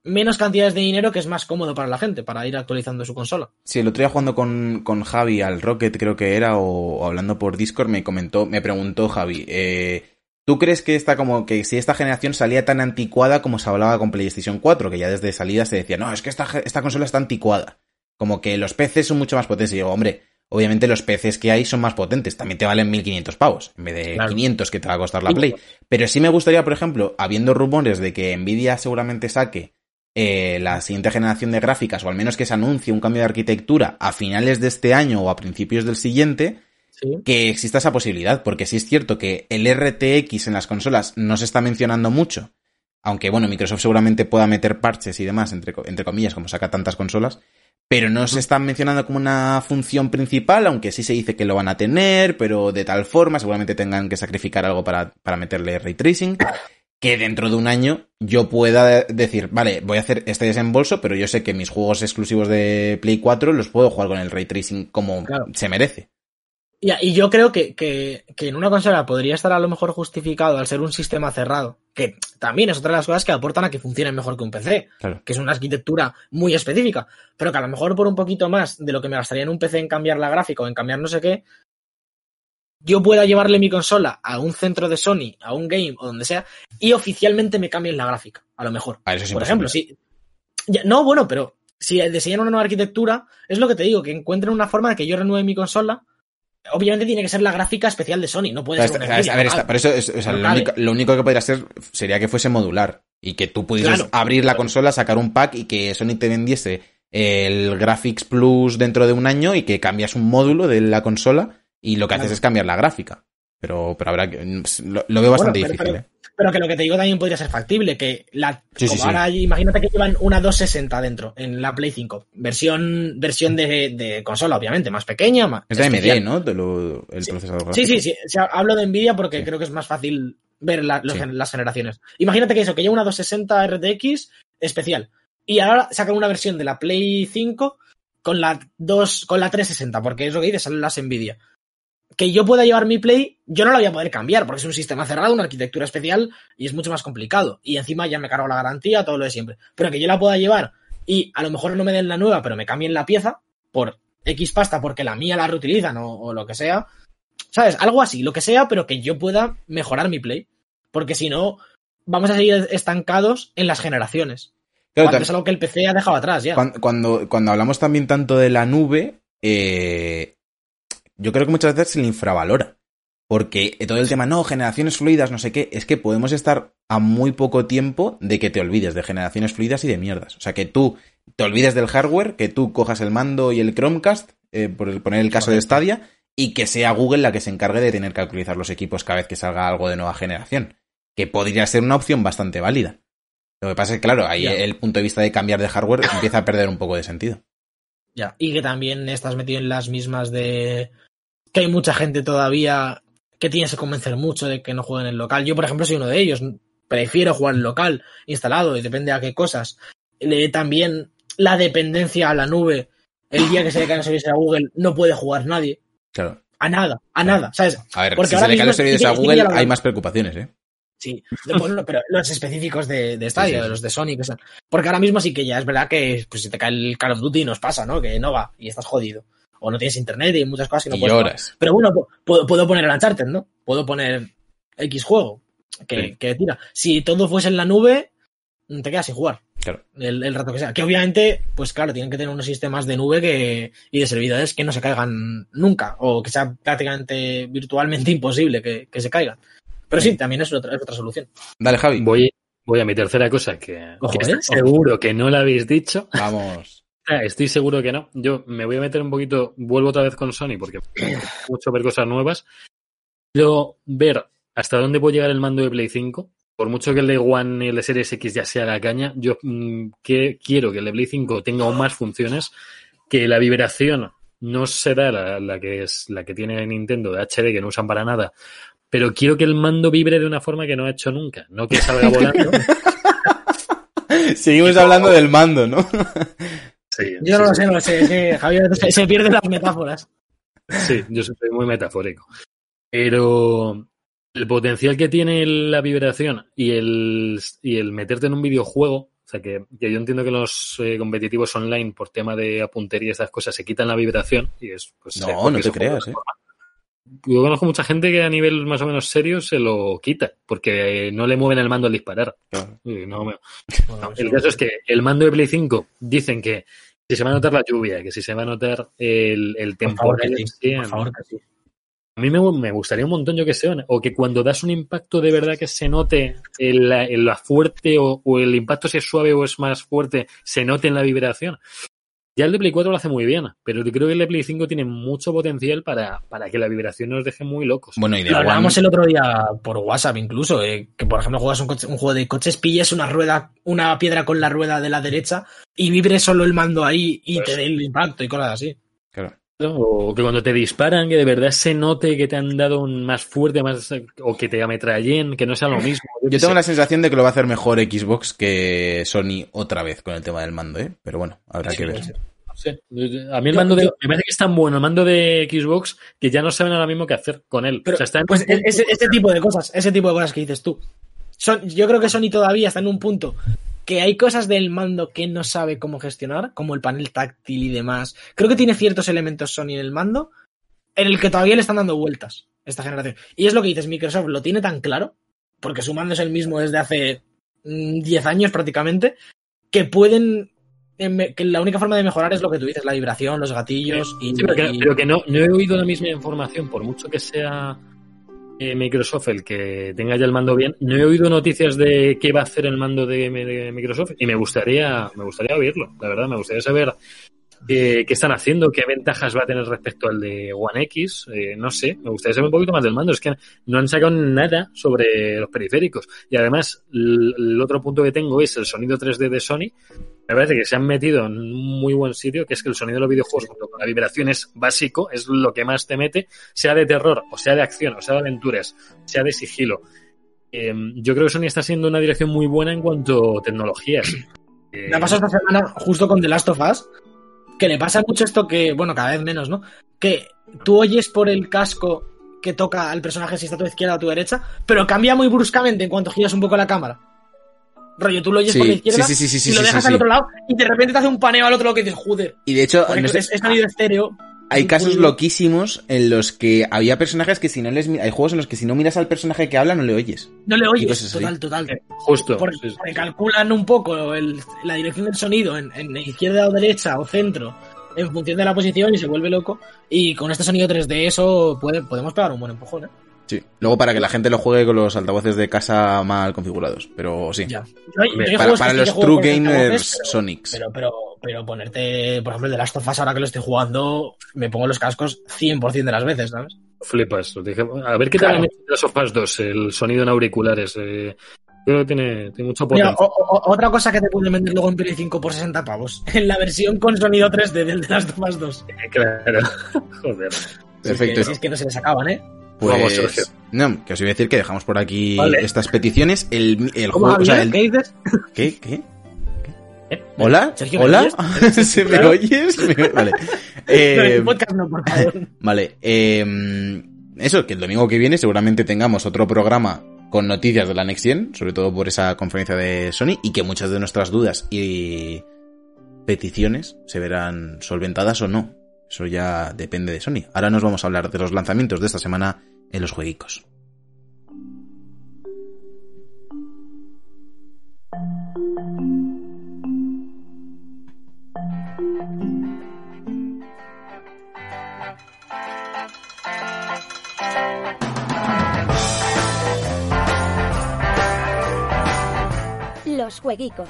menos cantidades de dinero que es más cómodo para la gente, para ir actualizando su consola. Sí, el otro día jugando con, con Javi al Rocket, creo que era, o, o hablando por Discord, me comentó, me preguntó Javi, eh, ¿tú crees que esta como que si esta generación salía tan anticuada como se hablaba con PlayStation 4, que ya desde salida se decía, no, es que esta, esta consola está anticuada? Como que los PCs son mucho más potentes. Y digo, hombre, obviamente los PCs que hay son más potentes, también te valen 1500 pavos, en vez de Claro. 500 que te va a costar la Play. Pero sí me gustaría, por ejemplo, habiendo rumores de que Nvidia seguramente saque eh, la siguiente generación de gráficas, o al menos que se anuncie un cambio de arquitectura a finales de este año o a principios del siguiente, Sí. que exista esa posibilidad, porque sí es cierto que el RTX en las consolas no se está mencionando mucho, aunque bueno, Microsoft seguramente pueda meter parches y demás, entre, entre comillas, como saca tantas consolas, pero no se está mencionando como una función principal, aunque sí se dice que lo van a tener, pero de tal forma, seguramente tengan que sacrificar algo para, para meterle ray tracing, que dentro de un año yo pueda decir, vale, voy a hacer este desembolso, pero yo sé que mis juegos exclusivos de Play 4 los puedo jugar con el ray tracing como Claro. se merece. Y, y yo creo que, que, que en una consola podría estar a lo mejor justificado al ser un sistema cerrado, que también es otra de las cosas que aportan a que funcione mejor que un PC, Claro. que es una arquitectura muy específica, pero que a lo mejor por un poquito más de lo que me gastaría en un PC en cambiar la gráfica o en cambiar no sé qué, yo pueda llevarle mi consola a un centro de Sony, a un game o donde sea, y oficialmente me cambien la gráfica, a lo mejor. A ver, eso es Por ejemplo, si. ya- no, bueno, pero si diseñan una nueva arquitectura, es lo que te digo, que encuentren una forma de que yo renueve mi consola. Obviamente tiene que ser la gráfica especial de Sony, no puede Pero ser una a ver, por eso, es- o sea, No lo, único, lo único que podría ser sería que fuese modular y que tú pudieras Claro. abrir la consola, sacar un pack y que Sony te vendiese el Graphics Plus dentro de un año y que cambias un módulo de la consola y lo que haces es cambiar la gráfica. Pero, pero habrá que. Lo, lo veo bastante Bueno, pero- difícil, pero- ¿eh? Pero que lo que te digo también podría ser factible, que la, Sí, sí, como sí. ahora hay- imagínate que llevan una 260 dentro en la Play 5, versión, versión de, de consola, obviamente, más pequeña, más. Es de AMD. ¿no? De lo- el Sí. procesador Sí, gráfico. sí, sí. O sea, hablo de Nvidia porque Sí. creo que es más fácil ver la- los Sí. las generaciones. Imagínate que eso, que lleva una 260 RTX especial. Y ahora sacan una versión de la Play 5 con la 2, con la 360, porque es lo que dices, salen las Nvidia. Que yo pueda llevar mi Play, yo no la voy a poder cambiar, porque es un sistema cerrado, una arquitectura especial, y es mucho más complicado. Y encima ya me cargo la garantía, todo lo de siempre. Pero que yo la pueda llevar y a lo mejor no me den la nueva, pero me cambien la pieza por X pasta porque la mía la reutilizan o, o lo que sea. ¿Sabes? Algo así, lo que sea, pero que yo pueda mejorar mi play. Porque si no, vamos a seguir estancados en las generaciones. Claro, cuando es algo que el PC ha dejado atrás ya. Cuando, cuando, cuando hablamos también tanto de la nube, eh, yo creo que muchas veces se le infravalora. Porque todo el tema, no, generaciones fluidas, no sé qué, es que podemos estar a muy poco tiempo de que te olvides de generaciones fluidas y de mierdas. O sea, que tú te olvides del hardware, que tú cojas el mando y el Chromecast, eh, por poner el caso de Stadia, y que sea Google la que se encargue de tener que actualizar los equipos cada vez que salga algo de nueva generación. Que podría ser una opción bastante válida. Lo que pasa es que, claro, ahí el punto de vista de cambiar de hardware empieza a perder un poco de sentido. Ya. Y que también estás metido en las mismas de que hay mucha gente todavía que tienes que convencer mucho de que no jueguen en el local. Yo, por ejemplo, soy uno de ellos. Prefiero jugar en local, instalado, y depende a qué cosas. Le- también la dependencia a la nube. El día que se le caen los servicios a Google, no puede jugar nadie. Claro. A nada, a nada. ¿Sabes? A ver, Porque si se le caen los que- a Google, hay más preocupaciones, ¿eh? Sí, Bueno, pero los específicos de, de Stadia, Sí, sí, sí. de los de Sony, que son. Porque ahora mismo sí que ya es verdad que pues, si te cae el Call of Duty nos pasa, ¿no? Que no va y estás jodido. O no tienes internet y muchas cosas que no y puedes jugar. horas. Pero bueno, pu- puedo, puedo poner el Uncharted, ¿no? Puedo poner X juego que, Sí. que tira. Si todo fuese en la nube, te quedas sin jugar. Claro. El, el rato que sea. Que obviamente, pues claro, tienen que tener unos sistemas de nube que, y de servidores que no se caigan nunca. O que sea prácticamente virtualmente <laughs> imposible que, que se caigan. Pero sí, también es otra, es otra solución. Dale, Javi. Voy, voy a mi tercera cosa, que, Ojo, que ¿eh? estoy seguro que no la habéis dicho. Vamos. Estoy seguro que no. Yo me voy a meter un poquito, vuelvo otra vez con Sony porque <clears throat> mucho ver cosas nuevas. Quiero ver hasta dónde puede llegar el mando de Play 5. Por mucho que el de One y el de Series X ya sea la caña, yo mm, que, quiero que el de Play 5 tenga aún más funciones, que la vibración no será la, la que es la que tiene Nintendo de HD que no usan para nada, pero quiero que el mando vibre de una forma que no ha hecho nunca, no que salga volando. <laughs> Seguimos hablando del mando, ¿no? Sí, Yo sí, no lo sí. sé, no lo sé. Javier se, se pierde las metáforas. Sí, yo soy muy metafórico. Pero el potencial que tiene la vibración y el, y el meterte en un videojuego, o sea, que, que yo entiendo que los eh, competitivos online, por tema de apuntería y esas cosas, se quitan la vibración. Y es, pues, No, eh, no te creas, ¿eh? Yo conozco mucha gente que a nivel más o menos serio se lo quita, porque no le mueven el mando al disparar. Claro. Y no me- no, el caso es que el mando de Play 5 dicen que si se va a notar la lluvia, que si se va a notar el, el Por favor, temporal que en sí. sí, Por en- favor, que sí. a mí me, me gustaría un montón, yo que sé, o que cuando das un impacto de verdad que se note el, el- la fuerte o, o el impacto si es suave o es más fuerte, se note en la vibración. Ya el de Play 4 lo hace muy bien, pero yo creo que el de Play 5 tiene mucho potencial para, para que la vibración nos deje muy locos. Bueno, y de Lo One- hablábamos el otro día por WhatsApp incluso, eh, que por ejemplo juegas un, coche- un juego de coches, pilles una rueda, una piedra con la rueda de la derecha y vibre solo el mando ahí y Pues- te dé el impacto y cosas así. O que cuando te disparan, que de verdad se note que te han dado un más fuerte, más o que te ametrallen, que no sea lo mismo. Yo tengo sé. la sensación de que lo va a hacer mejor Xbox que Sony otra vez con el tema del mando, ¿eh? Pero bueno, habrá que ver. Sí. A mí el mando de, me parece que es tan bueno el mando de Xbox que ya no saben ahora mismo qué hacer con él. Pero, o sea, está en pues punto- ese, ese tipo de cosas, ese tipo de cosas que dices tú. Son, yo creo que Sony todavía está en un punto que hay cosas del mando que no sabe cómo gestionar, como el panel táctil y demás. Creo que tiene ciertos elementos Sony en el mando en el que todavía le están dando vueltas esta generación. Y es lo que dices, Microsoft lo tiene tan claro, porque su mando es el mismo desde hace mm, 10 años prácticamente, que pueden... em, que la única forma de mejorar es lo que tú dices, la vibración, los gatillos y... Pero que, pero que no, no he oído la misma información, por mucho que sea eh, Microsoft el que tenga ya el mando bien, no he oído noticias de qué va a hacer el mando de, Microsoft y me gustaría, me gustaría oírlo, la verdad, me gustaría saber eh, qué están haciendo, qué ventajas va a tener respecto al de One X, eh, no sé, me gustaría saber un poquito más del mando, es que no han sacado nada sobre los periféricos. Y además el otro punto que tengo es el sonido 3D de Sony, me parece que se han metido en un muy buen sitio, que es que el sonido de los videojuegos junto con la vibración es básico, es lo que más te mete, sea de terror, o sea de acción, o sea de aventuras, sea de sigilo. Eh, yo creo que Sony está siendo una dirección muy buena en cuanto a tecnologías. <clears throat> Eh, Me ha pasado esta semana justo con The Last of Us, que le pasa mucho esto que, bueno, cada vez menos, ¿no? Que tú oyes por el casco que toca al personaje si está a tu izquierda o a tu derecha, pero cambia muy bruscamente en cuanto giras un poco la cámara. Rollo, tú lo oyes Sí, por la izquierda sí, sí, sí, sí, y lo dejas sí, al sí. otro lado y de repente te hace un paneo al otro lado que dices, joder, Y de hecho, no sé, es, es sonido estéreo. hay casos loquísimos en los que había personajes que si no les hay juegos en los que si no miras al personaje que habla no le oyes. No le oyes, total, total. eh, justo. Porque, porque calculan un poco el- la dirección del sonido en, en izquierda o derecha o centro en función de la posición y se vuelve loco. Y con este sonido 3D eso puede, podemos pegar un buen empujón, ¿eh? Sí. Luego para que la gente lo juegue con los altavoces de casa mal configurados, pero sí. Ya. Yo hay- yo hay Para, los true gamers pero- Sonics. Pero, pero, pero ponerte, por ejemplo, el de Last of Us ahora que lo estoy jugando, me pongo los cascos 100% de las veces, ¿sabes? Flipas. A ver qué tal Claro. han hecho las Sofas 2, el sonido en auriculares. eh, creo que tiene, tiene mucho Mira, potencial. o- o- otra cosa que te pueden vender luego en Play 5 por 60 pavos. <laughs> En la versión con sonido 3D del de Last of Us 2. Claro. <laughs> Joder. Perfecto. Si es, que, si es que no se les acaban, ¿eh? Pues, Vamos, Sergio. no, que os iba a decir que dejamos por aquí Vale. estas peticiones. El, el ¿Cómo, juego, o sea, el- ¿Qué dices? ¿Qué? ¿Qué? ¿Eh? ¿Hola? Sergio, ¿me ¿Hola? <laughs> ¿Se me Claro. <laughs> oyes? Vale. Eh, el podcast no, por favor. <laughs> Vale, eh, eso, que el domingo que viene seguramente tengamos otro programa con noticias de la Next Gen, sobre todo por esa conferencia de Sony, y que muchas de nuestras dudas y peticiones se verán solventadas o no. Eso ya depende de Sony. Ahora nos vamos a hablar de los lanzamientos de esta semana en los jueguicos. Los jueguicos.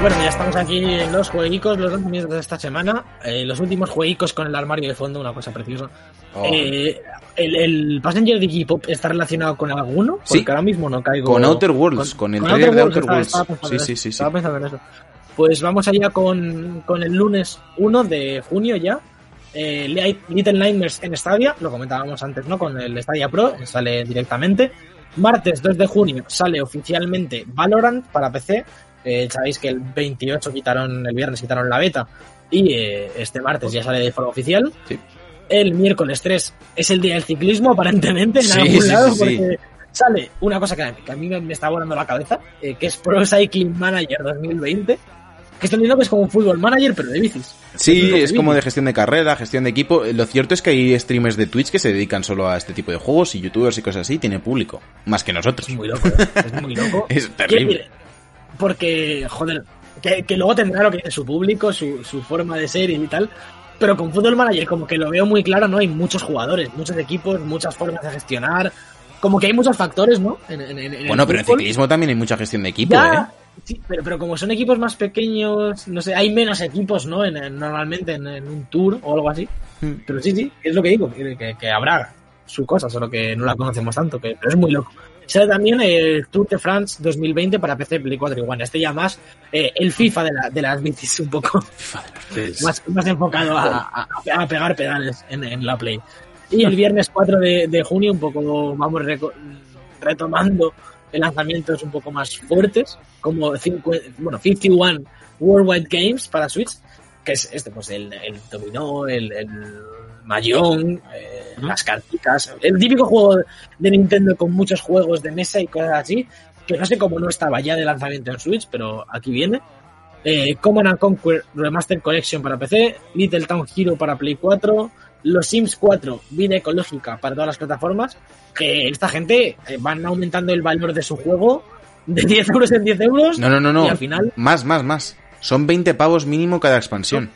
Bueno, ya estamos aquí en los jueguicos, los lanzamientos de esta semana. Eh, los últimos jueguicos con el armario de fondo, una cosa preciosa. Oh. Eh, el, el Passenger Digipop está relacionado con alguno, porque Sí. ahora mismo no caigo. Con Outer Worlds, con el trailer de Outer Worlds. estaba Sí, sí, sí. Estaba pensando en eso. Pues vamos allá con, con el lunes 1 de junio ya. Eh, Little Nightmares en Stadia, lo comentábamos antes, ¿no? Con el Stadia Pro, sale directamente. Martes 2 de junio sale oficialmente Valorant para PC. Eh, sabéis que el 28 quitaron, el viernes quitaron la beta y eh, este martes ya sale de forma oficial. Sí. El miércoles 3 es el día del ciclismo, <laughs> aparentemente, en Sí, algún lado, sí, porque sale una cosa que, que a mí me, está volando la cabeza, eh, que es Pro Cycling Manager 2020, que estoy viendo que es como un fútbol manager, pero de bicis. Sí, Es es como de gestión de carrera, gestión de equipo. Lo cierto es que hay streamers de Twitch que se dedican solo a este tipo de juegos y youtubers y cosas así, tiene público. Más que nosotros. Es muy loco, es muy loco. <laughs> Es terrible. Porque, joder, que, que luego tendrá lo que dice su público, su, su forma de ser y tal. Pero con Fútbol Manager, como que lo veo muy claro, ¿no? Hay muchos jugadores, muchos equipos, muchas formas de gestionar. Como que hay muchos factores, ¿no? En, en- en Bueno, pero en ciclismo también hay mucha gestión de equipo, Ya, ¿eh? sí, pero, pero como son equipos más pequeños, no sé, hay menos equipos, ¿no? En, en- normalmente en, un tour o algo así. Hmm. Pero sí, sí, es lo que digo, que, que- que habrá su cosa, solo que no la conocemos tanto, que, pero es muy loco. Sale también el Tour de France 2020 para PC, Play 4 y One. Este ya más eh, el FIFA de, la- de las bicis, un poco más, más enfocado a, a- a pegar pedales en, en la Play. Y el viernes 4 de, de junio, un poco vamos retomando lanzamientos un poco más fuertes, como 50, bueno, 51 Worldwide Games para Switch, que es este, pues el, el dominó, el, el Mahjong, eh, las cartitas, el típico juego de Nintendo con muchos juegos de mesa y cosas así, que no sé cómo no estaba ya de lanzamiento en Switch, pero aquí viene. Eh, Command and Conquer Remastered Collection para PC, Little Town Hero para Play 4, Los Sims 4 vida ecológica para todas las plataformas, que esta gente eh, van aumentando el valor de su juego de 10 euros en 10 euros. No, no, no, no. Y al final, Más, más, más. Son 20 pavos mínimo cada expansión.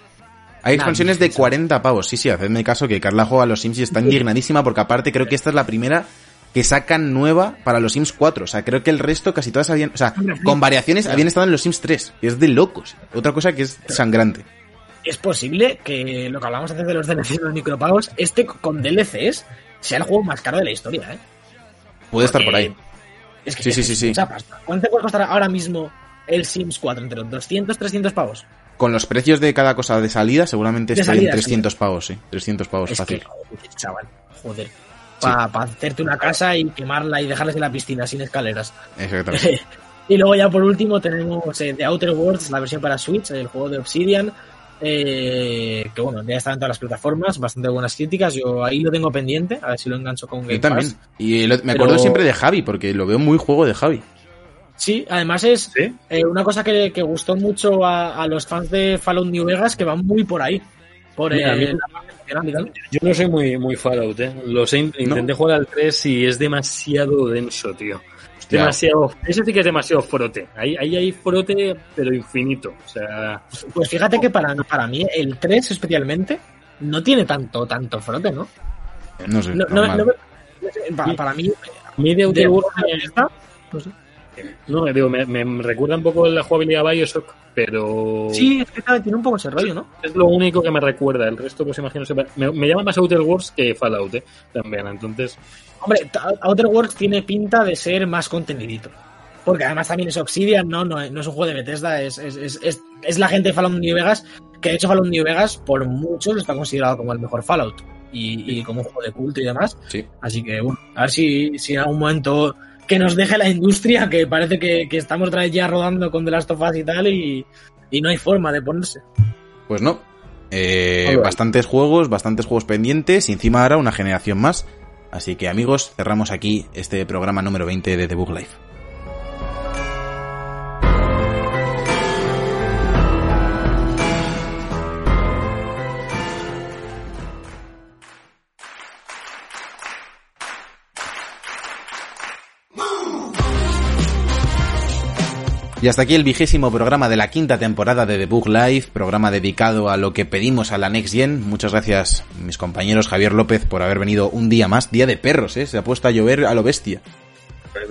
Hay expansiones de 40 pavos. Sí, sí, hacedme caso que Carla juega a los Sims y está indignadísima porque aparte creo que esta es la primera que sacan nueva para los Sims 4. O sea, creo que el resto casi todas habían... O sea, con variaciones habían estado en los Sims 3. Y es de locos. Otra cosa que es sangrante. es posible que lo que hablamos antes de los DLCs y los micropagos, este con DLCs sea el juego más caro de la historia, ¿eh? Puede estar por ahí. Es que Sí, sí, sí, sí. mucha pasta. ¿Cuánto puede costar ahora mismo el Sims 4? ¿Entre los 200, 300 pavos? Con los precios de cada cosa de salida, seguramente en salida, 300 pavos, sí. 300 pavos es fácil. que, joder, chaval, joder. Para hacerte una casa y quemarla y dejarles en la piscina sin escaleras. Exactamente. <laughs> y luego ya por último tenemos eh, The Outer Worlds, la versión para Switch, el juego de Obsidian. eh, que bueno, ya está en todas las plataformas, bastante buenas críticas. Yo ahí lo tengo pendiente, a ver si lo engancho con Game Yo también. Pass. Y lo- me Pero- acuerdo siempre de Javi, porque lo veo muy juego de Javi. Sí, además es ¿Sí? eh, una cosa que, que gustó mucho a, a los fans de Fallout New Vegas, que van muy por ahí. Por Mira, eh, la. Yo no soy muy, muy Fallout, ¿eh? Lo sé, intenté jugar al 3 y es demasiado denso, tío. Hostia. Demasiado. Ese sí que es demasiado frote. Ahí, ahí hay frote, pero infinito. O sea, Pues fíjate que para, para mí el 3 especialmente no tiene tanto tanto frote, ¿no? No sé. No, no, normal. no me- no sé, para, para mí, mí de de de esta, no sé. No, digo, me, me recuerda un poco la jugabilidad de Bioshock, pero Sí, es que tiene un poco ese rollo, ¿no? es lo único que me recuerda. El resto, pues imagino, se me, me llama más Outer Worlds que Fallout, ¿eh? También, entonces, Hombre, Outer Worlds tiene pinta de ser más contenidito. Porque además también es Obsidian, ¿no? No, es- no es un juego de Bethesda, es, es, es, es, es la gente de Fallout New Vegas, que de hecho Fallout New Vegas por muchos está considerado como el mejor Fallout. Y, y como un juego de culto y demás. Sí. Así que bueno, a ver si, si en algún momento que nos deje la industria, que parece que, que estamos otra vez ya rodando con The Last of Us y tal, y, y no hay forma de ponerse. Pues no. Eh, bastantes juegos, bastantes juegos pendientes y encima ahora una generación más. Así que amigos, cerramos aquí este programa número 20 de The Book Life. Y hasta aquí el vigésimo programa de la quinta temporada de The Book Live, programa dedicado a lo que pedimos a la Next Gen. Muchas gracias, mis compañeros Javier López, por haber venido un día más. Día de perros, ¿eh? Se ha puesto a llover a lo bestia.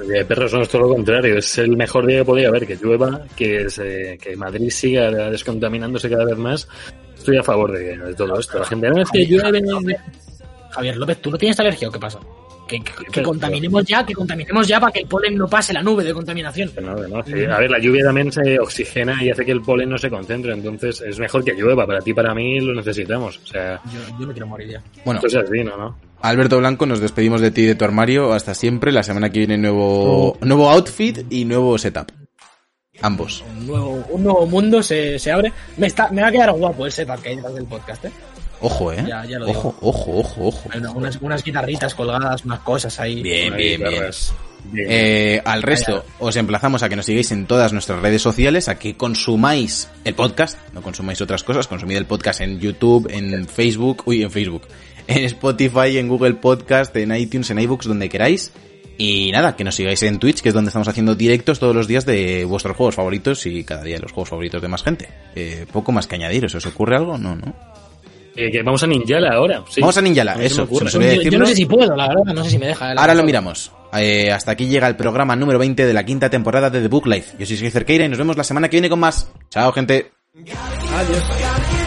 el día de perros no es todo lo contrario. Es el mejor día que podía haber, que llueva, que, se- que Madrid siga descontaminándose cada vez más. Estoy a favor de, de todo esto. La gente no es que llueve. Javier López, ¿tú no tienes alergia o qué pasa? Que, que- que pero- contaminemos ya, que contaminemos ya para que el polen no pase la nube de contaminación. Que no, que no, sí. A ver, la lluvia también se oxigena y hace que el polen no se concentre. Entonces es mejor que llueva. Para ti para mí lo necesitamos. O sea, Yo, yo me quiero morir ya. Bueno, ¿no? ¿no? Alberto Blanco, nos despedimos de ti y de tu armario. Hasta siempre. La semana que viene nuevo, nuevo outfit y nuevo setup. Ambos. Un nuevo, un nuevo mundo se, se abre. Me, está, me va a quedar guapo el setup que hay detrás del podcast, ¿eh? Ojo, ¿eh? Ya- ya lo ojo, ojo, ojo, ojo. Una- unas, unas guitarritas colgadas, unas cosas ahí. Bien, bien, bien. Eh, al resto, os emplazamos a que nos sigáis en todas nuestras redes sociales, a que consumáis el podcast, no consumáis otras cosas, consumid el podcast en YouTube, en Facebook, uy, en Facebook, en Spotify, en Google Podcast, en iTunes, en iBooks, donde queráis. Y nada, que nos sigáis en Twitch, que es donde estamos haciendo directos todos los días de vuestros juegos favoritos y cada día los juegos favoritos de más gente. Eh, poco más que añadir, ¿os ocurre algo? No, no. Eh, que vamos a Ninjala ahora. sí. Vamos a Ninjala, A mí se me eso, se olvidó Yo, yo no sé si puedo, la verdad, no sé si me deja. eh, Ahora lo miramos. Eh, hasta aquí llega el programa número 20 de la quinta temporada de The Book Life. Yo soy Sergio Cerqueira y nos vemos la semana que viene con más. Chao, gente. Adiós.